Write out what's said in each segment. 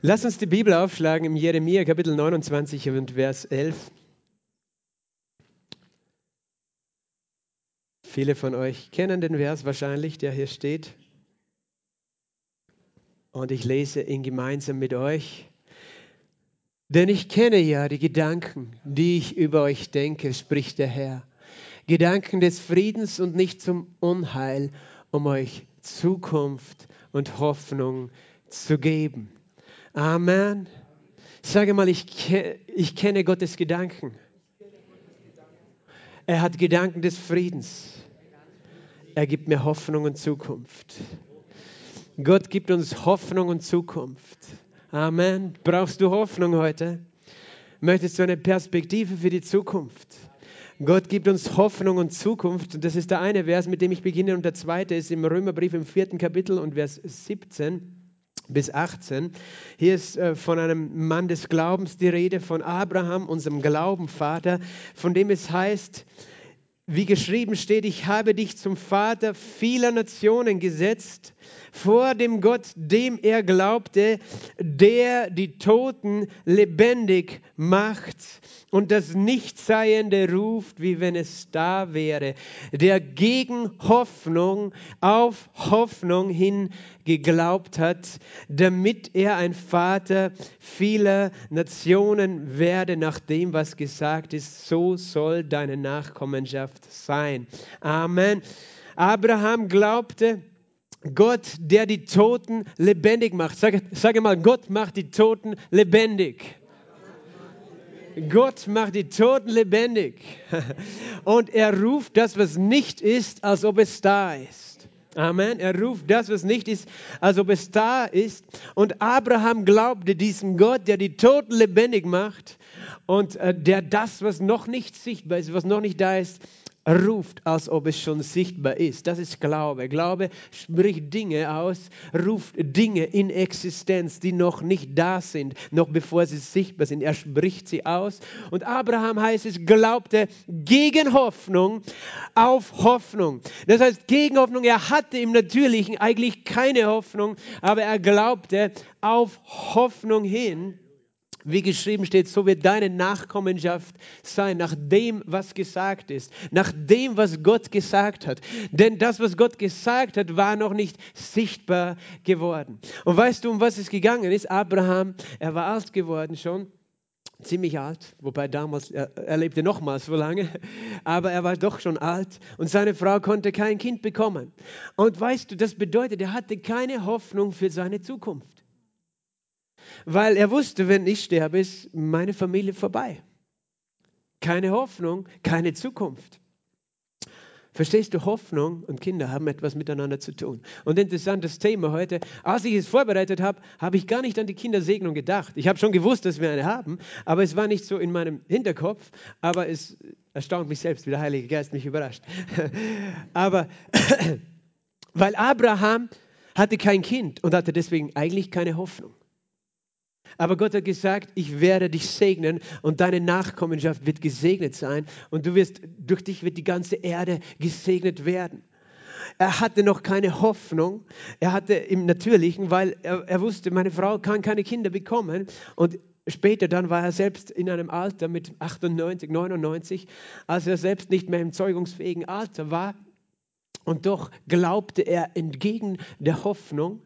Lass uns die Bibel aufschlagen im Jeremia Kapitel 29 und Vers 11. Viele von euch kennen den Vers wahrscheinlich, der hier steht. Und ich lese ihn gemeinsam mit euch. Denn ich kenne ja die Gedanken, die ich über euch denke, spricht der Herr. Gedanken des Friedens und nicht zum Unheil, um euch Zukunft und Hoffnung zu geben. Amen. Sage mal, ich, ich kenne Gottes Gedanken. Er hat Gedanken des Friedens. Er gibt mir Hoffnung und Zukunft. Gott gibt uns Hoffnung und Zukunft. Amen. Brauchst du Hoffnung heute? Möchtest du eine Perspektive für die Zukunft? Gott gibt uns Hoffnung und Zukunft. Und das ist der eine Vers, mit dem ich beginne. Und der zweite ist im Römerbrief im vierten Kapitel und Vers 17 bis 18. Hier ist äh, von einem Mann des Glaubens die Rede, von Abraham, unserem Glaubenvater, von dem es heißt, wie geschrieben steht, ich habe dich zum Vater vieler Nationen gesetzt vor dem Gott, dem er glaubte, der die Toten lebendig macht und das Nichtseiende ruft, wie wenn es da wäre, der gegen Hoffnung auf Hoffnung hin geglaubt hat, damit er ein Vater vieler Nationen werde, nach dem, was gesagt ist, so soll deine Nachkommenschaft sein. Amen. Abraham glaubte, Gott, der die Toten lebendig macht. Sage, sage mal, Gott macht die Toten lebendig. Gott macht die Toten lebendig. Und er ruft das, was nicht ist, als ob es da ist. Amen. Er ruft das, was nicht ist, als ob es da ist. Und Abraham glaubte diesem Gott, der die Toten lebendig macht und äh, der das, was noch nicht sichtbar ist, was noch nicht da ist, ruft, als ob es schon sichtbar ist. Das ist Glaube. Glaube spricht Dinge aus, ruft Dinge in Existenz, die noch nicht da sind, noch bevor sie sichtbar sind. Er spricht sie aus. Und Abraham heißt es, glaubte gegen Hoffnung auf Hoffnung. Das heißt, gegen Hoffnung, er hatte im Natürlichen eigentlich keine Hoffnung, aber er glaubte auf Hoffnung hin wie geschrieben steht, so wird deine Nachkommenschaft sein, nach dem, was gesagt ist, nach dem, was Gott gesagt hat. Denn das, was Gott gesagt hat, war noch nicht sichtbar geworden. Und weißt du, um was es gegangen ist? Abraham, er war alt geworden schon, ziemlich alt, wobei damals, er, er lebte nochmals so lange, aber er war doch schon alt und seine Frau konnte kein Kind bekommen. Und weißt du, das bedeutet, er hatte keine Hoffnung für seine Zukunft weil er wusste, wenn ich sterbe, ist meine Familie vorbei. Keine Hoffnung, keine Zukunft. Verstehst du, Hoffnung und Kinder haben etwas miteinander zu tun. Und interessantes Thema heute. Als ich es vorbereitet habe, habe ich gar nicht an die Kindersegnung gedacht. Ich habe schon gewusst, dass wir eine haben, aber es war nicht so in meinem Hinterkopf. Aber es erstaunt mich selbst, wie der Heilige Geist mich überrascht. aber weil Abraham hatte kein Kind und hatte deswegen eigentlich keine Hoffnung. Aber Gott hat gesagt, ich werde dich segnen und deine Nachkommenschaft wird gesegnet sein und du wirst, durch dich wird die ganze Erde gesegnet werden. Er hatte noch keine Hoffnung. Er hatte im Natürlichen, weil er, er wusste, meine Frau kann keine Kinder bekommen. Und Später dann war er selbst in einem Alter mit 98, 99, als er selbst nicht mehr im zeugungsfähigen Alter war. Und doch glaubte er entgegen der Hoffnung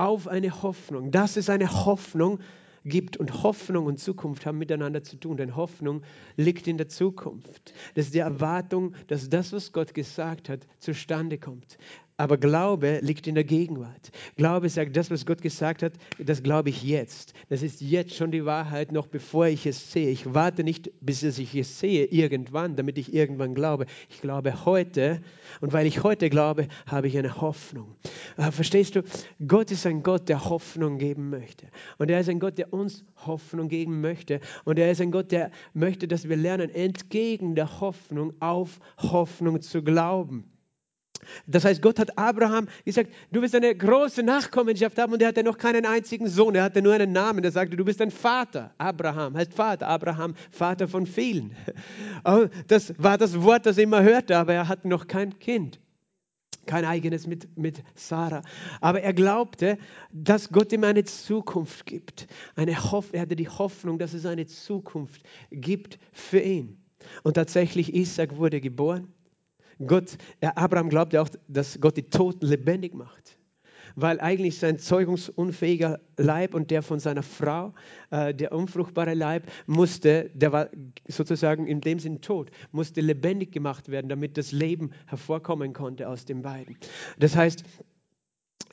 auf eine Hoffnung. Das ist eine Hoffnung, gibt. Und Hoffnung und Zukunft haben miteinander zu tun, denn Hoffnung liegt in der Zukunft. Das ist die Erwartung, dass das, was Gott gesagt hat, zustande kommt. Aber Glaube liegt in der Gegenwart. Glaube sagt, das, was Gott gesagt hat, das glaube ich jetzt. Das ist jetzt schon die Wahrheit, noch bevor ich es sehe. Ich warte nicht, bis ich es sehe, irgendwann, damit ich irgendwann glaube. Ich glaube heute. Und weil ich heute glaube, habe ich eine Hoffnung. Aber verstehst du? Gott ist ein Gott, der Hoffnung geben möchte. Und er ist ein Gott, der uns Hoffnung geben möchte. Und er ist ein Gott, der möchte, dass wir lernen, entgegen der Hoffnung auf Hoffnung zu glauben. Das heißt, Gott hat Abraham gesagt, du wirst eine große Nachkommenschaft haben und er hatte noch keinen einzigen Sohn, er hatte nur einen Namen, er sagte, du bist ein Vater. Abraham heißt Vater, Abraham, Vater von vielen. Oh, das war das Wort, das er immer hörte, aber er hatte noch kein Kind. kein eigenes mit, mit Sarah. Aber er glaubte, dass Gott ihm eine Zukunft gibt. Eine Hoff er hatte die Hoffnung, dass es eine Zukunft gibt für ihn. Und tatsächlich, Isaac wurde geboren. Gott, Abraham glaubte auch, dass Gott die Toten lebendig macht weil eigentlich sein zeugungsunfähiger Leib und der von seiner Frau, äh, der unfruchtbare Leib, musste, der war sozusagen in dem Sinn tot, musste lebendig gemacht werden, damit das Leben hervorkommen konnte aus den beiden. Das heißt,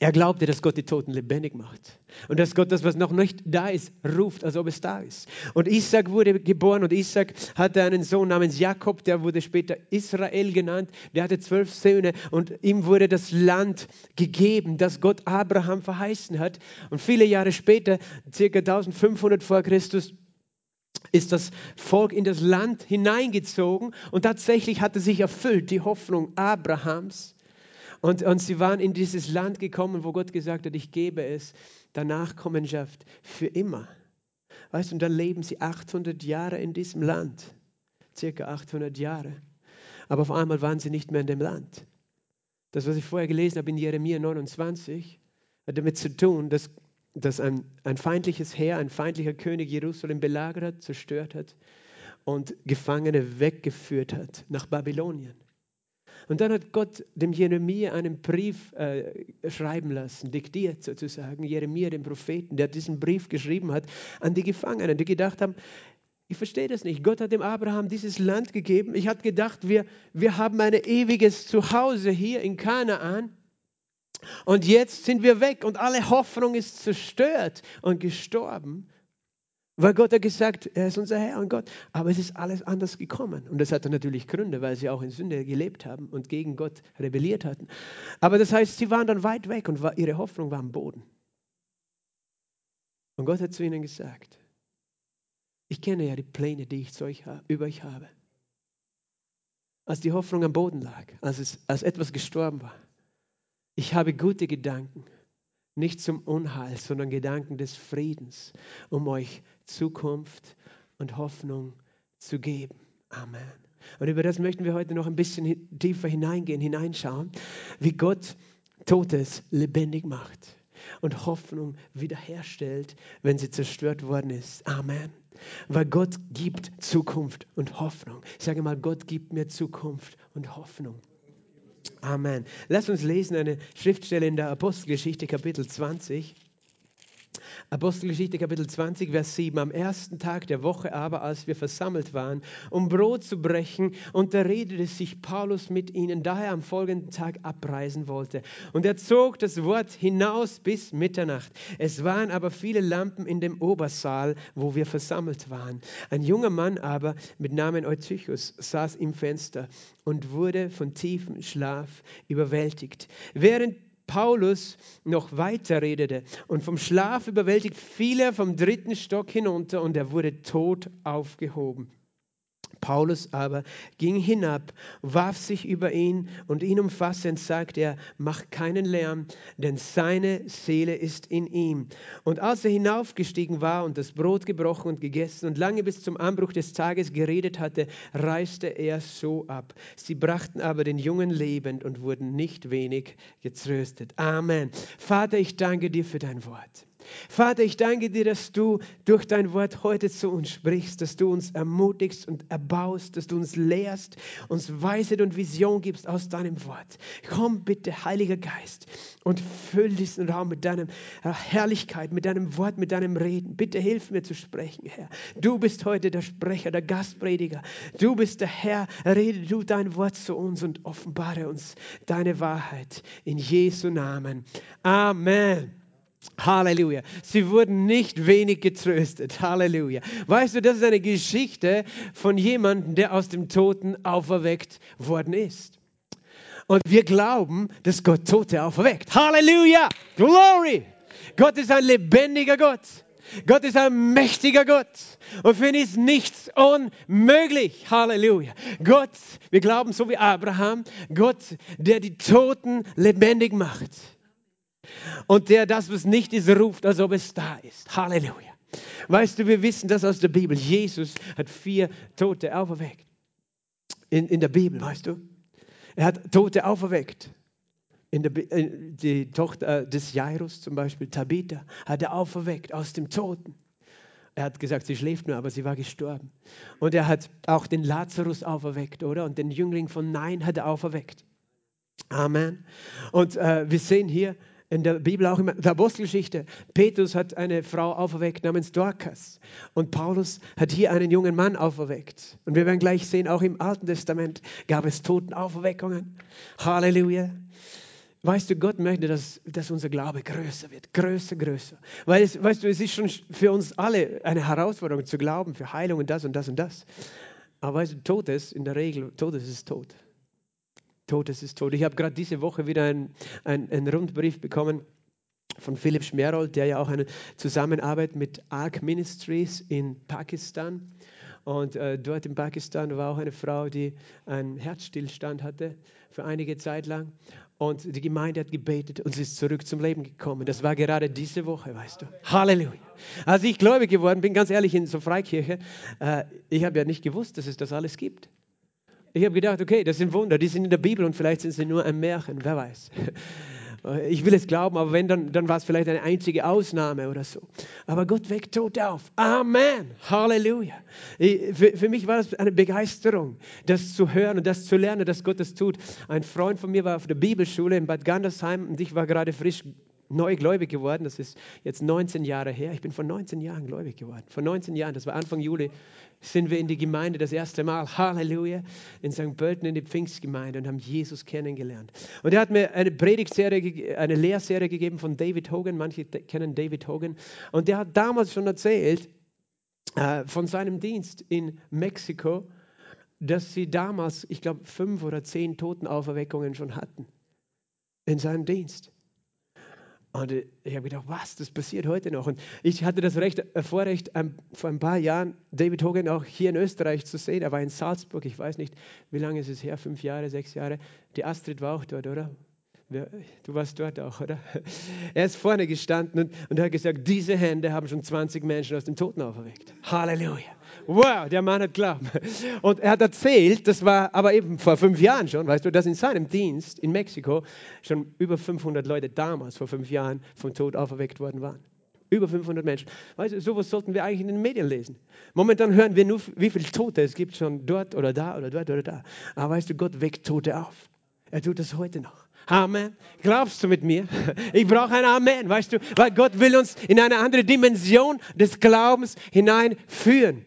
er glaubte, dass Gott die Toten lebendig macht. Und dass Gott das, was noch nicht da ist, ruft, als ob es da ist. Und Isaac wurde geboren und Isaac hatte einen Sohn namens Jakob, der wurde später Israel genannt. Der hatte zwölf Söhne und ihm wurde das Land gegeben, das Gott Abraham verheißen hat. Und viele Jahre später, circa 1500 vor Christus, ist das Volk in das Land hineingezogen und tatsächlich hatte sich erfüllt die Hoffnung Abrahams und, und sie waren in dieses Land gekommen, wo Gott gesagt hat, ich gebe es der Nachkommenschaft für immer. Weißt du, und dann leben sie 800 Jahre in diesem Land. Circa 800 Jahre. Aber auf einmal waren sie nicht mehr in dem Land. Das, was ich vorher gelesen habe in Jeremia 29, hat damit zu tun, dass, dass ein, ein feindliches Heer, ein feindlicher König Jerusalem belagert hat, zerstört hat und Gefangene weggeführt hat nach Babylonien. Und dann hat Gott dem Jeremia einen Brief äh, schreiben lassen, diktiert sozusagen, Jeremia, dem Propheten, der diesen Brief geschrieben hat an die Gefangenen, die gedacht haben, ich verstehe das nicht. Gott hat dem Abraham dieses Land gegeben. Ich hatte gedacht, wir, wir haben ein ewiges Zuhause hier in Kanaan. Und jetzt sind wir weg und alle Hoffnung ist zerstört und gestorben. Weil Gott hat gesagt, er ist unser Herr und Gott. Aber es ist alles anders gekommen. Und das hatte natürlich Gründe, weil sie auch in Sünde gelebt haben und gegen Gott rebelliert hatten. Aber das heißt, sie waren dann weit weg und ihre Hoffnung war am Boden. Und Gott hat zu ihnen gesagt, ich kenne ja die Pläne, die ich euch, über euch habe. Als die Hoffnung am Boden lag, als, es, als etwas gestorben war. Ich habe gute Gedanken nicht zum Unheil, sondern Gedanken des Friedens, um euch Zukunft und Hoffnung zu geben. Amen. Und über das möchten wir heute noch ein bisschen tiefer hineingehen, hineinschauen, wie Gott Totes lebendig macht und Hoffnung wiederherstellt, wenn sie zerstört worden ist. Amen. Weil Gott gibt Zukunft und Hoffnung. Ich sage mal, Gott gibt mir Zukunft und Hoffnung. Amen. Lass uns lesen eine Schriftstelle in der Apostelgeschichte Kapitel 20. Apostelgeschichte Kapitel 20, Vers 7. Am ersten Tag der Woche aber, als wir versammelt waren, um Brot zu brechen, unterredete sich Paulus mit ihnen, da er am folgenden Tag abreisen wollte. Und er zog das Wort hinaus bis Mitternacht. Es waren aber viele Lampen in dem Obersaal, wo wir versammelt waren. Ein junger Mann aber mit Namen Eutychus saß im Fenster und wurde von tiefem Schlaf überwältigt. Während Paulus noch weiter redete und vom Schlaf überwältigt fiel er vom dritten Stock hinunter und er wurde tot aufgehoben. Paulus aber ging hinab, warf sich über ihn und ihn umfassend sagte er, mach keinen Lärm, denn seine Seele ist in ihm. Und als er hinaufgestiegen war und das Brot gebrochen und gegessen und lange bis zum Anbruch des Tages geredet hatte, reiste er so ab. Sie brachten aber den Jungen lebend und wurden nicht wenig getröstet. Amen. Vater, ich danke dir für dein Wort. Vater, ich danke dir, dass du durch dein Wort heute zu uns sprichst, dass du uns ermutigst und erbaust, dass du uns lehrst, uns Weisheit und Vision gibst aus deinem Wort. Komm bitte, Heiliger Geist, und füll diesen Raum mit deiner Herrlichkeit, mit deinem Wort, mit deinem Reden. Bitte hilf mir zu sprechen, Herr. Du bist heute der Sprecher, der Gastprediger. Du bist der Herr. Rede du dein Wort zu uns und offenbare uns deine Wahrheit. In Jesu Namen. Amen. Halleluja. Sie wurden nicht wenig getröstet. Halleluja. Weißt du, das ist eine Geschichte von jemandem, der aus dem Toten auferweckt worden ist. Und wir glauben, dass Gott Tote auferweckt. Halleluja. Glory. Gott ist ein lebendiger Gott. Gott ist ein mächtiger Gott. Und für ihn ist nichts unmöglich. Halleluja. Gott, wir glauben so wie Abraham, Gott, der die Toten lebendig macht. Und der das, was nicht ist, ruft, als ob es da ist. Halleluja. Weißt du, wir wissen das aus der Bibel. Jesus hat vier Tote auferweckt. In, in der Bibel, weißt du? Er hat Tote auferweckt. in der, die Tochter des Jairus zum Beispiel, Tabitha, hat er auferweckt aus dem Toten. Er hat gesagt, sie schläft nur, aber sie war gestorben. Und er hat auch den Lazarus auferweckt, oder? Und den Jüngling von Nein hat er auferweckt. Amen. Und äh, wir sehen hier in der Bibel auch in der Apostelgeschichte, Petrus hat eine Frau auferweckt namens Dorcas. Und Paulus hat hier einen jungen Mann auferweckt. Und wir werden gleich sehen, auch im Alten Testament gab es Totenauferweckungen. Halleluja. Weißt du, Gott möchte, dass, dass unser Glaube größer wird, größer, größer. Weil es, weißt du, es ist schon für uns alle eine Herausforderung zu glauben, für Heilung und das und das und das. Aber weißt du, Todes, in der Regel, Todes ist tot. Todes ist tot. Ich habe gerade diese Woche wieder einen ein Rundbrief bekommen von Philipp Schmerold, der ja auch eine Zusammenarbeit mit Ark Ministries in Pakistan. Und äh, dort in Pakistan war auch eine Frau, die einen Herzstillstand hatte für einige Zeit lang. Und die Gemeinde hat gebetet und sie ist zurück zum Leben gekommen. Das war gerade diese Woche, weißt du. Halleluja. Als ich gläubig geworden bin, ganz ehrlich, in so Freikirche, äh, ich habe ja nicht gewusst, dass es das alles gibt. Ich habe gedacht, okay, das sind Wunder, die sind in der Bibel und vielleicht sind sie nur ein Märchen, wer weiß. Ich will es glauben, aber wenn, dann, dann war es vielleicht eine einzige Ausnahme oder so. Aber Gott weckt Tote auf. Amen. Halleluja. Für, für mich war das eine Begeisterung, das zu hören und das zu lernen, dass Gott das tut. Ein Freund von mir war auf der Bibelschule in Bad Gandersheim und ich war gerade frisch neu gläubig geworden. Das ist jetzt 19 Jahre her. Ich bin vor 19 Jahren gläubig geworden. Vor 19 Jahren, das war Anfang Juli, sind wir in die Gemeinde das erste Mal, Halleluja, in St. Pölten in die Pfingstgemeinde und haben Jesus kennengelernt. Und er hat mir eine Predigtserie, eine Lehrserie gegeben von David Hogan. Manche kennen David Hogan. Und der hat damals schon erzählt äh, von seinem Dienst in Mexiko, dass sie damals, ich glaube, fünf oder zehn Totenauferweckungen schon hatten in seinem Dienst. Und ich habe gedacht, was, das passiert heute noch. Und ich hatte das Recht, äh, Vorrecht, um, vor ein paar Jahren David Hogan auch hier in Österreich zu sehen. Er war in Salzburg, ich weiß nicht, wie lange ist es her, fünf Jahre, sechs Jahre. Die Astrid war auch dort, oder? Du warst dort auch, oder? Er ist vorne gestanden und, und hat gesagt, diese Hände haben schon 20 Menschen aus dem Toten auferweckt. Halleluja. Wow, der Mann hat Glauben. Und er hat erzählt, das war aber eben vor fünf Jahren schon, weißt du, dass in seinem Dienst in Mexiko schon über 500 Leute damals vor fünf Jahren vom Tod auferweckt worden waren. Über 500 Menschen. Weißt du, sowas sollten wir eigentlich in den Medien lesen. Momentan hören wir nur, wie viele Tote es gibt schon dort oder da oder dort oder da. Aber weißt du, Gott weckt Tote auf. Er tut das heute noch. Amen. Glaubst du mit mir? Ich brauche ein Amen, weißt du, weil Gott will uns in eine andere Dimension des Glaubens hineinführen.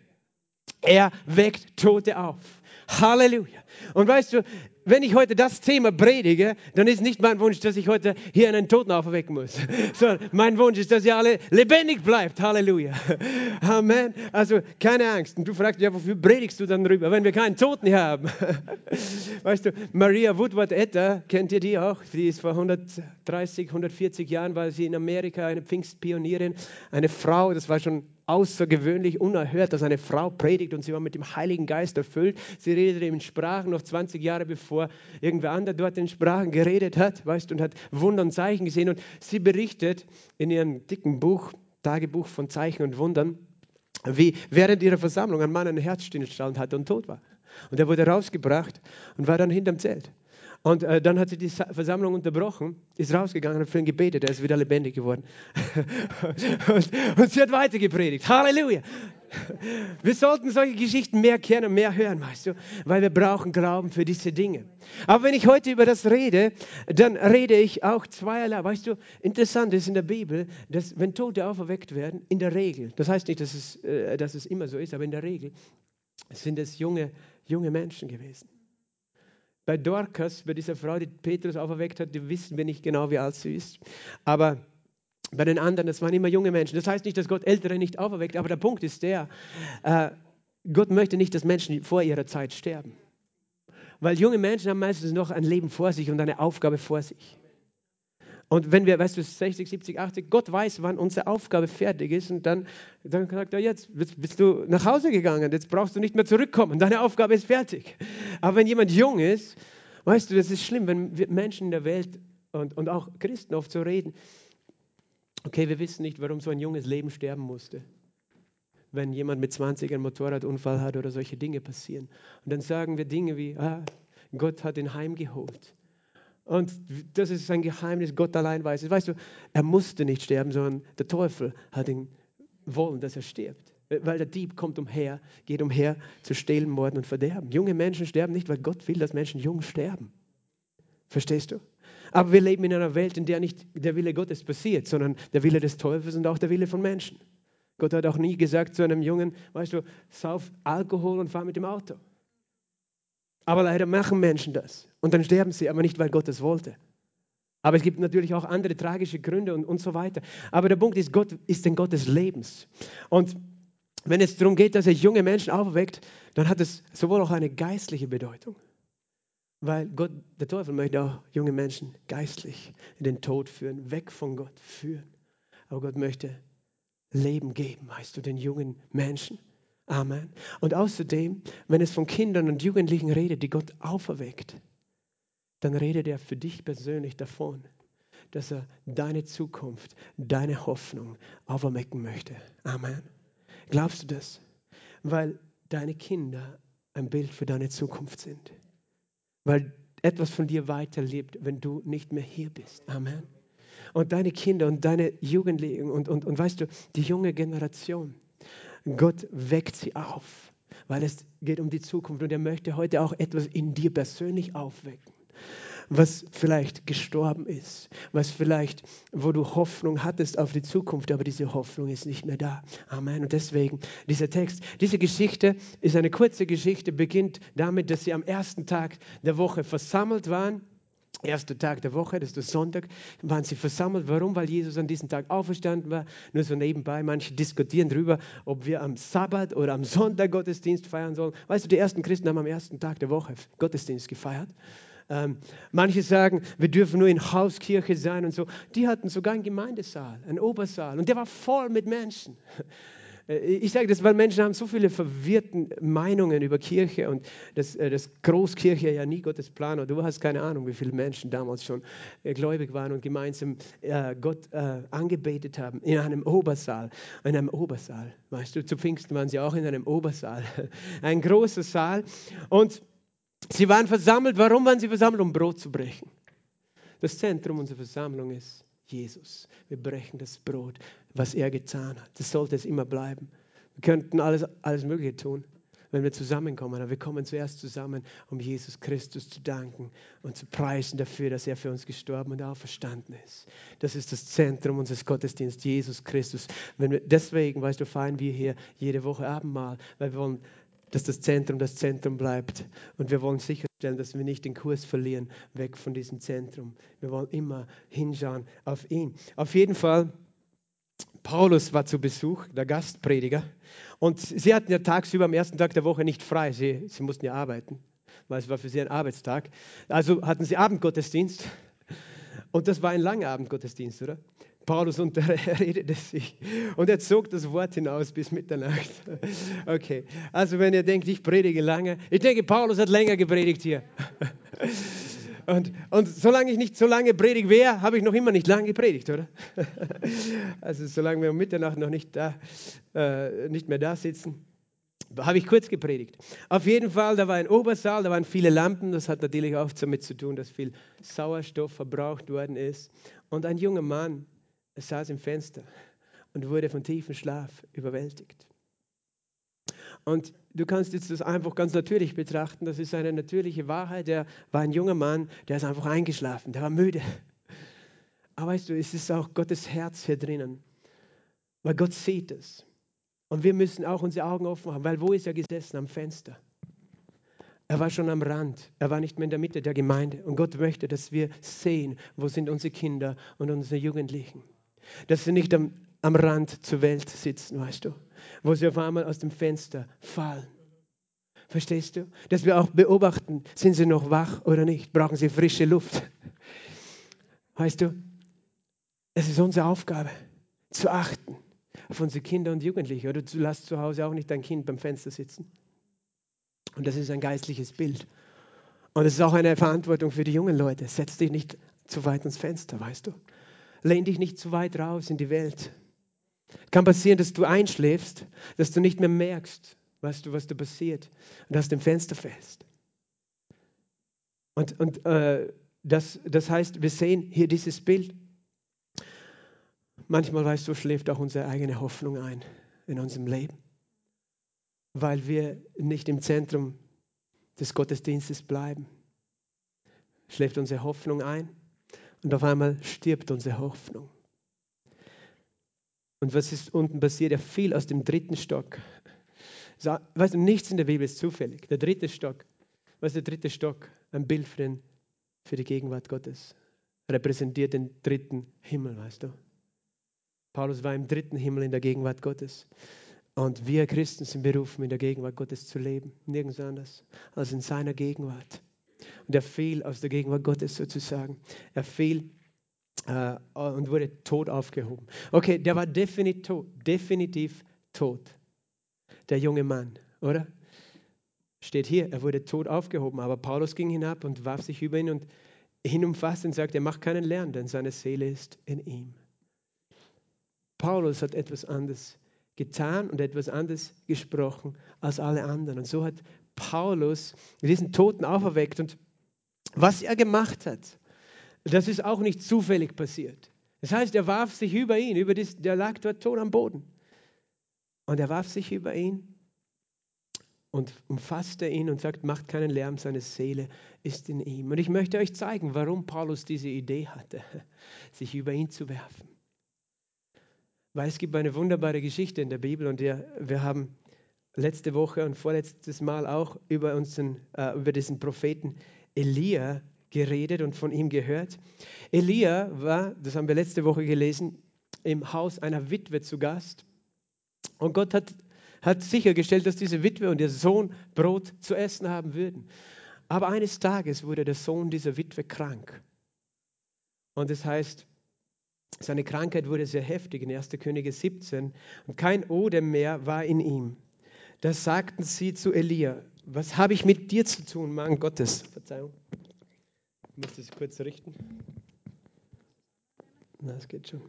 Er weckt Tote auf. Halleluja. Und weißt du, wenn ich heute das Thema predige, dann ist nicht mein Wunsch, dass ich heute hier einen Toten auferwecken muss, sondern mein Wunsch ist, dass ihr alle lebendig bleibt. Halleluja. Amen. Also keine Angst. Und du fragst, ja, wofür predigst du dann drüber, wenn wir keinen Toten hier haben? Weißt du, Maria Woodward Etter, kennt ihr die auch? Die ist vor 130, 140 Jahren, war sie in Amerika eine Pfingstpionierin, eine Frau, das war schon außergewöhnlich, unerhört, dass eine Frau predigt und sie war mit dem Heiligen Geist erfüllt. Sie redete in Sprachen noch 20 Jahre bevor irgendwer anderer dort in Sprachen geredet hat, weißt und hat Wunder und Zeichen gesehen. Und sie berichtet in ihrem dicken Buch, Tagebuch von Zeichen und Wundern, wie während ihrer Versammlung ein Mann einen Herzstillstand hatte und tot war. Und er wurde rausgebracht und war dann hinterm Zelt. Und äh, dann hat sie die Versammlung unterbrochen, ist rausgegangen und hat für ihn gebetet. Er ist wieder lebendig geworden. und, und, sie hat weiter gepredigt. Halleluja. Wir sollten solche Geschichten mehr kennen, mehr hören, weißt du, weil wir brauchen Glauben für diese Dinge. Aber wenn ich heute über das rede, dann rede ich auch zweierlei. Weißt du, interessant ist in der Bibel, dass wenn Tote auferweckt werden, in der Regel, das heißt nicht, dass es, äh, dass es immer so ist, aber in der Regel sind es junge, junge Menschen gewesen. Bei Dorcas, bei dieser Frau, die Petrus auferweckt hat, die wissen wir nicht genau, wie alt sie ist. Aber bei den anderen, das waren immer junge Menschen. Das heißt nicht, dass Gott Ältere nicht auferweckt, aber der Punkt ist der, äh, Gott möchte nicht, dass Menschen vor ihrer Zeit sterben. Weil junge Menschen haben meistens noch ein Leben vor sich und eine Aufgabe vor sich. Und wenn wir, weißt du, 60, 70, 80, Gott weiß, wann unsere Aufgabe fertig ist und dann, dann sagt er, jetzt bist du nach Hause gegangen, jetzt brauchst du nicht mehr zurückkommen, deine Aufgabe ist fertig. Aber wenn jemand jung ist, weißt du, das ist schlimm, wenn Menschen in der Welt und, und auch Christen oft so reden, okay, wir wissen nicht, warum so ein junges Leben sterben musste. Wenn jemand mit 20 einen Motorradunfall hat oder solche Dinge passieren. Und dann sagen wir Dinge wie, ah, Gott hat ihn heimgeholt. Und das ist ein Geheimnis, Gott allein weiß es. Weißt du, er musste nicht sterben, sondern der Teufel hat ihn wollen, dass er stirbt. Weil der Dieb kommt umher, geht umher zu stehlen, morden und verderben. Junge Menschen sterben nicht, weil Gott will, dass Menschen jung sterben. Verstehst du? Aber wir leben in einer Welt, in der nicht der Wille Gottes passiert, sondern der Wille des Teufels und auch der Wille von Menschen. Gott hat auch nie gesagt zu einem Jungen, weißt du, sauf Alkohol und fahr mit dem Auto. Aber leider machen Menschen das. Und dann sterben sie, aber nicht, weil Gott es wollte. Aber es gibt natürlich auch andere tragische Gründe und, und so weiter. Aber der Punkt ist, Gott ist ein Gott des Lebens. Und wenn es darum geht, dass er junge Menschen aufweckt, dann hat es sowohl auch eine geistliche Bedeutung. Weil Gott, der Teufel möchte auch junge Menschen geistlich in den Tod führen, weg von Gott führen. Aber Gott möchte Leben geben, weißt du, den jungen Menschen. Amen. Und außerdem, wenn es von Kindern und Jugendlichen redet, die Gott auferweckt, dann redet er für dich persönlich davon, dass er deine Zukunft, deine Hoffnung auferwecken möchte. Amen. Glaubst du das? Weil deine Kinder ein Bild für deine Zukunft sind. Weil etwas von dir weiterlebt, wenn du nicht mehr hier bist. Amen. Und deine Kinder und deine Jugendlichen und, und, und weißt du, die junge Generation, Gott weckt sie auf, weil es geht um die Zukunft und er möchte heute auch etwas in dir persönlich aufwecken was vielleicht gestorben ist, was vielleicht, wo du Hoffnung hattest auf die Zukunft, aber diese Hoffnung ist nicht mehr da. Amen. Und deswegen dieser Text, diese Geschichte ist eine kurze Geschichte, beginnt damit, dass sie am ersten Tag der Woche versammelt waren Erster Tag der Woche, das ist der Sonntag, waren sie versammelt. Warum? Weil Jesus an diesem Tag auferstanden war. Nur so nebenbei, manche diskutieren darüber, ob wir am Sabbat oder am Sonntag Gottesdienst feiern sollen. Weißt du, die ersten Christen haben am ersten Tag der Woche Gottesdienst gefeiert. Ähm, manche sagen, wir dürfen nur in Hauskirche sein und so. Die hatten sogar einen Gemeindesaal, einen Obersaal und der war voll mit Menschen. Äh, ich sage das, weil Menschen haben so viele verwirrte Meinungen über Kirche und dass, äh, dass Großkirche ja nie Gottes Plan war. Du hast keine Ahnung, wie viele Menschen damals schon äh, gläubig waren und gemeinsam Gott angebetet haben in einem Obersaal. In einem Obersaal, weißt du, zu Pfingsten waren sie auch in einem Obersaal. Ein großer Saal und sie waren versammelt. Warum waren sie versammelt? Um Brot zu brechen. Das Zentrum unserer Versammlung ist Jesus. Wir brechen das Brot, was er getan hat. Das sollte es immer bleiben. Wir könnten alles, alles Mögliche tun, wenn wir zusammenkommen. Aber wir kommen zuerst zusammen, um Jesus Christus zu danken und zu preisen dafür, dass er für uns gestorben und auferstanden ist. Das ist das Zentrum unseres Gottesdienstes, Jesus Christus. Wenn wir, deswegen, weißt du, feiern wir hier jede Woche Abendmahl, weil wir wollen dass das Zentrum das Zentrum bleibt. Und wir wollen sicherstellen, dass wir nicht den Kurs verlieren, weg von diesem Zentrum. Wir wollen immer hinschauen auf ihn. Auf jeden Fall, Paulus war zu Besuch, der Gastprediger. Und sie hatten ja tagsüber am ersten Tag der Woche nicht frei. Sie, sie mussten ja arbeiten, weil es war für sie ein Arbeitstag. Also hatten sie Abendgottesdienst. Und das war ein langer Abendgottesdienst, oder? Paulus unterredete sich und er zog das Wort hinaus bis Mitternacht. Okay, also wenn ihr denkt, ich predige lange, ich denke, Paulus hat länger gepredigt hier. Und, und solange ich nicht so lange predigt wäre, habe ich noch immer nicht lange gepredigt, oder? Also solange wir um Mitternacht noch nicht, da, äh, nicht mehr da sitzen, habe ich kurz gepredigt. Auf jeden Fall, da war ein Obersaal, da waren viele Lampen. Das hat natürlich auch damit zu tun, dass viel Sauerstoff verbraucht worden ist. Und ein junger Mann, er saß im Fenster und wurde von tiefem Schlaf überwältigt. Und du kannst jetzt das einfach ganz natürlich betrachten. Das ist eine natürliche Wahrheit. Der war ein junger Mann, der ist einfach eingeschlafen, der war müde. Aber weißt du, es ist auch Gottes Herz hier drinnen, weil Gott sieht es. Und wir müssen auch unsere Augen offen haben, weil wo ist er gesessen? Am Fenster. Er war schon am Rand. Er war nicht mehr in der Mitte der Gemeinde. Und Gott möchte, dass wir sehen, wo sind unsere Kinder und unsere Jugendlichen dass sie nicht am, am Rand zur Welt sitzen, weißt du, wo sie auf einmal aus dem Fenster fallen. Verstehst du? Dass wir auch beobachten, sind sie noch wach oder nicht? Brauchen sie frische Luft? Weißt du, es ist unsere Aufgabe, zu achten auf unsere Kinder und Jugendliche. Oder du lässt zu Hause auch nicht dein Kind beim Fenster sitzen. Und das ist ein geistliches Bild. Und es ist auch eine Verantwortung für die jungen Leute. Setz dich nicht zu weit ins Fenster, weißt du? Lehn dich nicht zu weit raus in die Welt. Kann passieren, dass du einschläfst, dass du nicht mehr merkst, weißt du, was da passiert und aus dem Fenster fällst. Und, und äh, das, das heißt, wir sehen hier dieses Bild. Manchmal, weißt du, schläft auch unsere eigene Hoffnung ein in unserem Leben, weil wir nicht im Zentrum des Gottesdienstes bleiben. Schläft unsere Hoffnung ein und auf einmal stirbt unsere Hoffnung. Und was ist unten passiert? Er fiel aus dem dritten Stock. Weißt du, nichts in der Bibel ist zufällig. Der dritte Stock, was ist der dritte Stock? Ein Bild für, den, für die Gegenwart Gottes. Repräsentiert den dritten Himmel, weißt du. Paulus war im dritten Himmel in der Gegenwart Gottes. Und wir Christen sind berufen, in der Gegenwart Gottes zu leben. Nirgends anders als in seiner Gegenwart. Und er fiel aus der Gegenwart Gottes sozusagen. Er fiel äh, und wurde tot aufgehoben. Okay, der war definitiv tot, definitiv tot. Der junge Mann, oder? Steht hier, er wurde tot aufgehoben. Aber Paulus ging hinab und warf sich über ihn und ihn umfasst und sagte, er macht keinen Lärm, denn seine Seele ist in ihm. Paulus hat etwas anderes getan und etwas anderes gesprochen als alle anderen. Und so hat Paulus diesen Toten auferweckt. Und was er gemacht hat, das ist auch nicht zufällig passiert. Das heißt, er warf sich über ihn, über das, der lag dort tot am Boden. Und er warf sich über ihn und umfasste ihn und sagt, macht keinen Lärm, seine Seele ist in ihm. Und ich möchte euch zeigen, warum Paulus diese Idee hatte, sich über ihn zu werfen. Weil es gibt eine wunderbare Geschichte in der Bibel und wir haben letzte Woche und vorletztes Mal auch über, unseren, äh, über diesen Propheten Elia geredet und von ihm gehört. Elia war, das haben wir letzte Woche gelesen, im Haus einer Witwe zu Gast. Und Gott hat, hat sichergestellt, dass diese Witwe und ihr Sohn Brot zu essen haben würden. Aber eines Tages wurde der Sohn dieser Witwe krank. Und das heißt, seine Krankheit wurde sehr heftig in 1. Könige 17 und kein Odem mehr war in ihm. Da sagten sie zu Elia, was habe ich mit dir zu tun, Mann Gottes? Verzeihung. Ich muss das kurz richten. Na, es geht schon.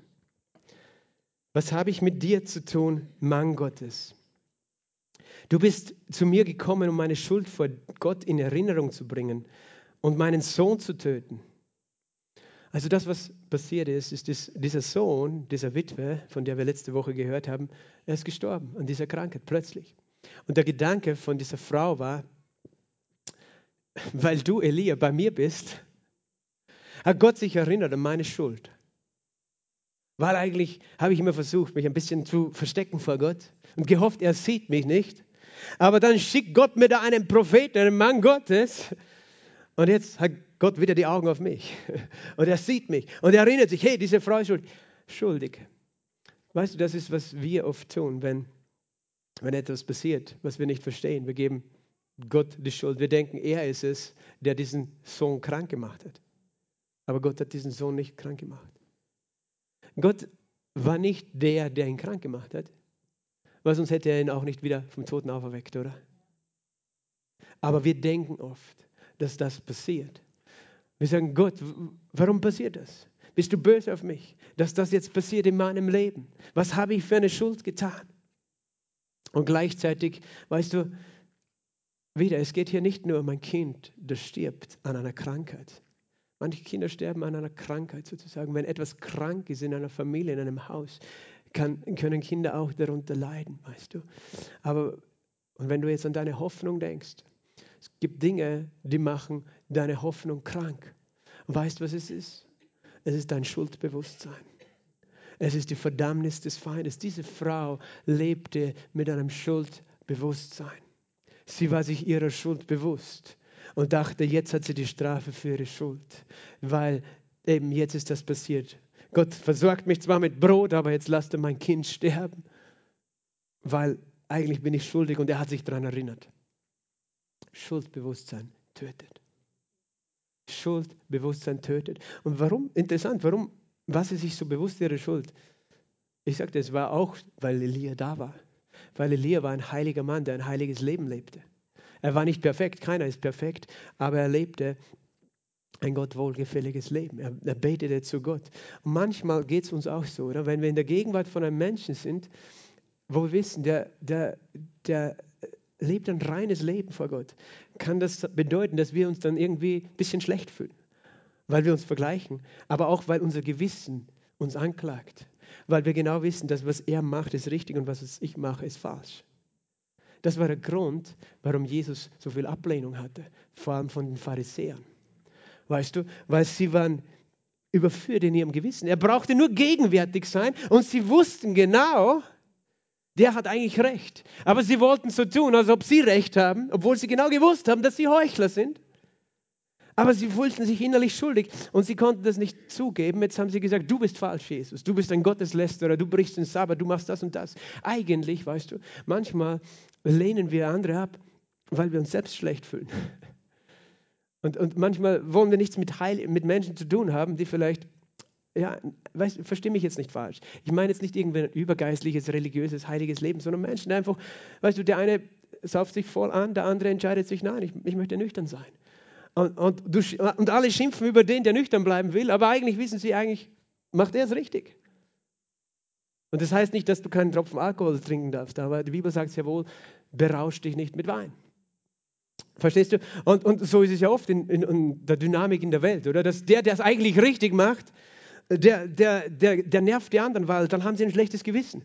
Was habe ich mit dir zu tun, Mann Gottes? Du bist zu mir gekommen, um meine Schuld vor Gott in Erinnerung zu bringen und meinen Sohn zu töten. Also das, was passiert ist, ist dass dieser Sohn, dieser Witwe, von der wir letzte Woche gehört haben, er ist gestorben an dieser Krankheit plötzlich. Und der Gedanke von dieser Frau war, weil du, Elia, bei mir bist, hat Gott sich erinnert an meine Schuld. Weil eigentlich habe ich immer versucht, mich ein bisschen zu verstecken vor Gott und gehofft, er sieht mich nicht. Aber dann schickt Gott mir da einen Propheten, einen Mann Gottes. Und jetzt hat Gott wieder die Augen auf mich. Und er sieht mich. Und er erinnert sich, hey, diese Frau ist schuldig. Weißt du, das ist, was wir oft tun, wenn wenn etwas passiert, was wir nicht verstehen. Wir geben Gott die Schuld. Wir denken, er ist es, der diesen Sohn krank gemacht hat. Aber Gott hat diesen Sohn nicht krank gemacht. Gott war nicht der, der ihn krank gemacht hat, weil sonst hätte er ihn auch nicht wieder vom Toten auferweckt, oder? Aber wir denken oft, dass das passiert. Wir sagen, Gott, warum passiert das? Bist du böse auf mich, dass das jetzt passiert in meinem Leben? Was habe ich für eine Schuld getan? Und gleichzeitig, weißt du, wieder, es geht hier nicht nur um ein Kind, das stirbt an einer Krankheit. Manche Kinder sterben an einer Krankheit sozusagen. Wenn etwas krank ist in einer Familie, in einem Haus, kann, können Kinder auch darunter leiden, weißt du. Aber und wenn du jetzt an deine Hoffnung denkst, es gibt Dinge, die machen deine Hoffnung krank. Weißt du, was es ist? Es ist dein Schuldbewusstsein. Es ist die Verdammnis des Feindes. Diese Frau lebte mit einem Schuldbewusstsein. Sie war sich ihrer Schuld bewusst und dachte, jetzt hat sie die Strafe für ihre Schuld, weil eben jetzt ist das passiert. Gott versorgt mich zwar mit Brot, aber jetzt lasst er mein Kind sterben, weil eigentlich bin ich schuldig und er hat sich daran erinnert. Schuldbewusstsein tötet. Schuldbewusstsein tötet. Und warum? Interessant, warum war sie sich so bewusst ihrer Schuld? Ich sagte, es war auch, weil Elia da war. Weil Elia war ein heiliger Mann, der ein heiliges Leben lebte. Er war nicht perfekt, keiner ist perfekt, aber er lebte ein Gott wohlgefälliges Leben. Er, er betete zu Gott. Und manchmal geht es uns auch so, oder? wenn wir in der Gegenwart von einem Menschen sind, wo wir wissen, der, der, der lebt ein reines Leben vor Gott, kann das bedeuten, dass wir uns dann irgendwie ein bisschen schlecht fühlen. Weil wir uns vergleichen, aber auch weil unser Gewissen uns anklagt, weil wir genau wissen, dass was er macht, ist richtig und was ich mache, ist falsch. Das war der Grund, warum Jesus so viel Ablehnung hatte, vor allem von den Pharisäern. Weißt du, weil sie waren überführt in ihrem Gewissen. Er brauchte nur gegenwärtig sein und sie wussten genau, der hat eigentlich recht. Aber sie wollten so tun, als ob sie recht haben, obwohl sie genau gewusst haben, dass sie Heuchler sind. Aber sie fühlten sich innerlich schuldig und sie konnten das nicht zugeben. Jetzt haben sie gesagt, du bist falsch, Jesus. Du bist ein Gotteslästerer, du brichst den Sabbat, du machst das und das. Eigentlich, weißt du, manchmal lehnen wir andere ab, weil wir uns selbst schlecht fühlen. Und, und manchmal wollen wir nichts mit, Heil, mit Menschen zu tun haben, die vielleicht, ja, weißt, verstehe mich jetzt nicht falsch. Ich meine jetzt nicht irgendwie ein übergeistliches, religiöses, heiliges Leben, sondern Menschen einfach, weißt du, der eine sauft sich voll an, der andere entscheidet sich, nein, ich, ich möchte nüchtern sein. Und, und, du, und alle schimpfen über den, der nüchtern bleiben will, aber eigentlich wissen sie, eigentlich macht er es richtig. Und das heißt nicht, dass du keinen Tropfen Alkohol trinken darfst, aber die Bibel sagt ja wohl, berausch dich nicht mit Wein. Verstehst du? Und, und so ist es ja oft in, in, in, der Dynamik in der Welt, oder? Dass der, der es eigentlich richtig macht, der, der, der, der nervt die anderen, weil dann haben sie ein schlechtes Gewissen.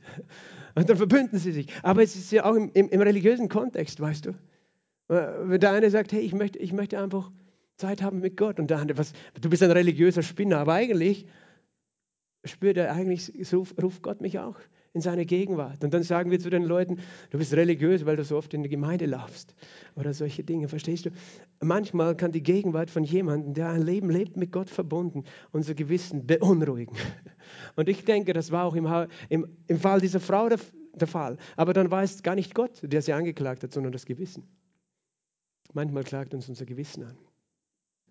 Und dann verbünden sie sich. Aber es ist ja auch im, im, im religiösen Kontext, weißt du? Wenn der eine sagt, hey, ich möchte, ich möchte einfach Zeit haben mit Gott. Und der andere, was, du bist ein religiöser Spinner, aber eigentlich spürt er, eigentlich ruft, ruft Gott mich auch in seine Gegenwart. Und dann sagen wir zu den Leuten, du bist religiös, weil du so oft in die Gemeinde laufst. Oder solche Dinge, verstehst du? Manchmal kann die Gegenwart von jemandem, der ein Leben lebt, mit Gott verbunden, unser Gewissen beunruhigen. Und ich denke, das war auch im, im, im Fall dieser Frau der, der Fall. Aber dann war es gar nicht Gott, der sie angeklagt hat, sondern das Gewissen. Manchmal klagt uns unser Gewissen an.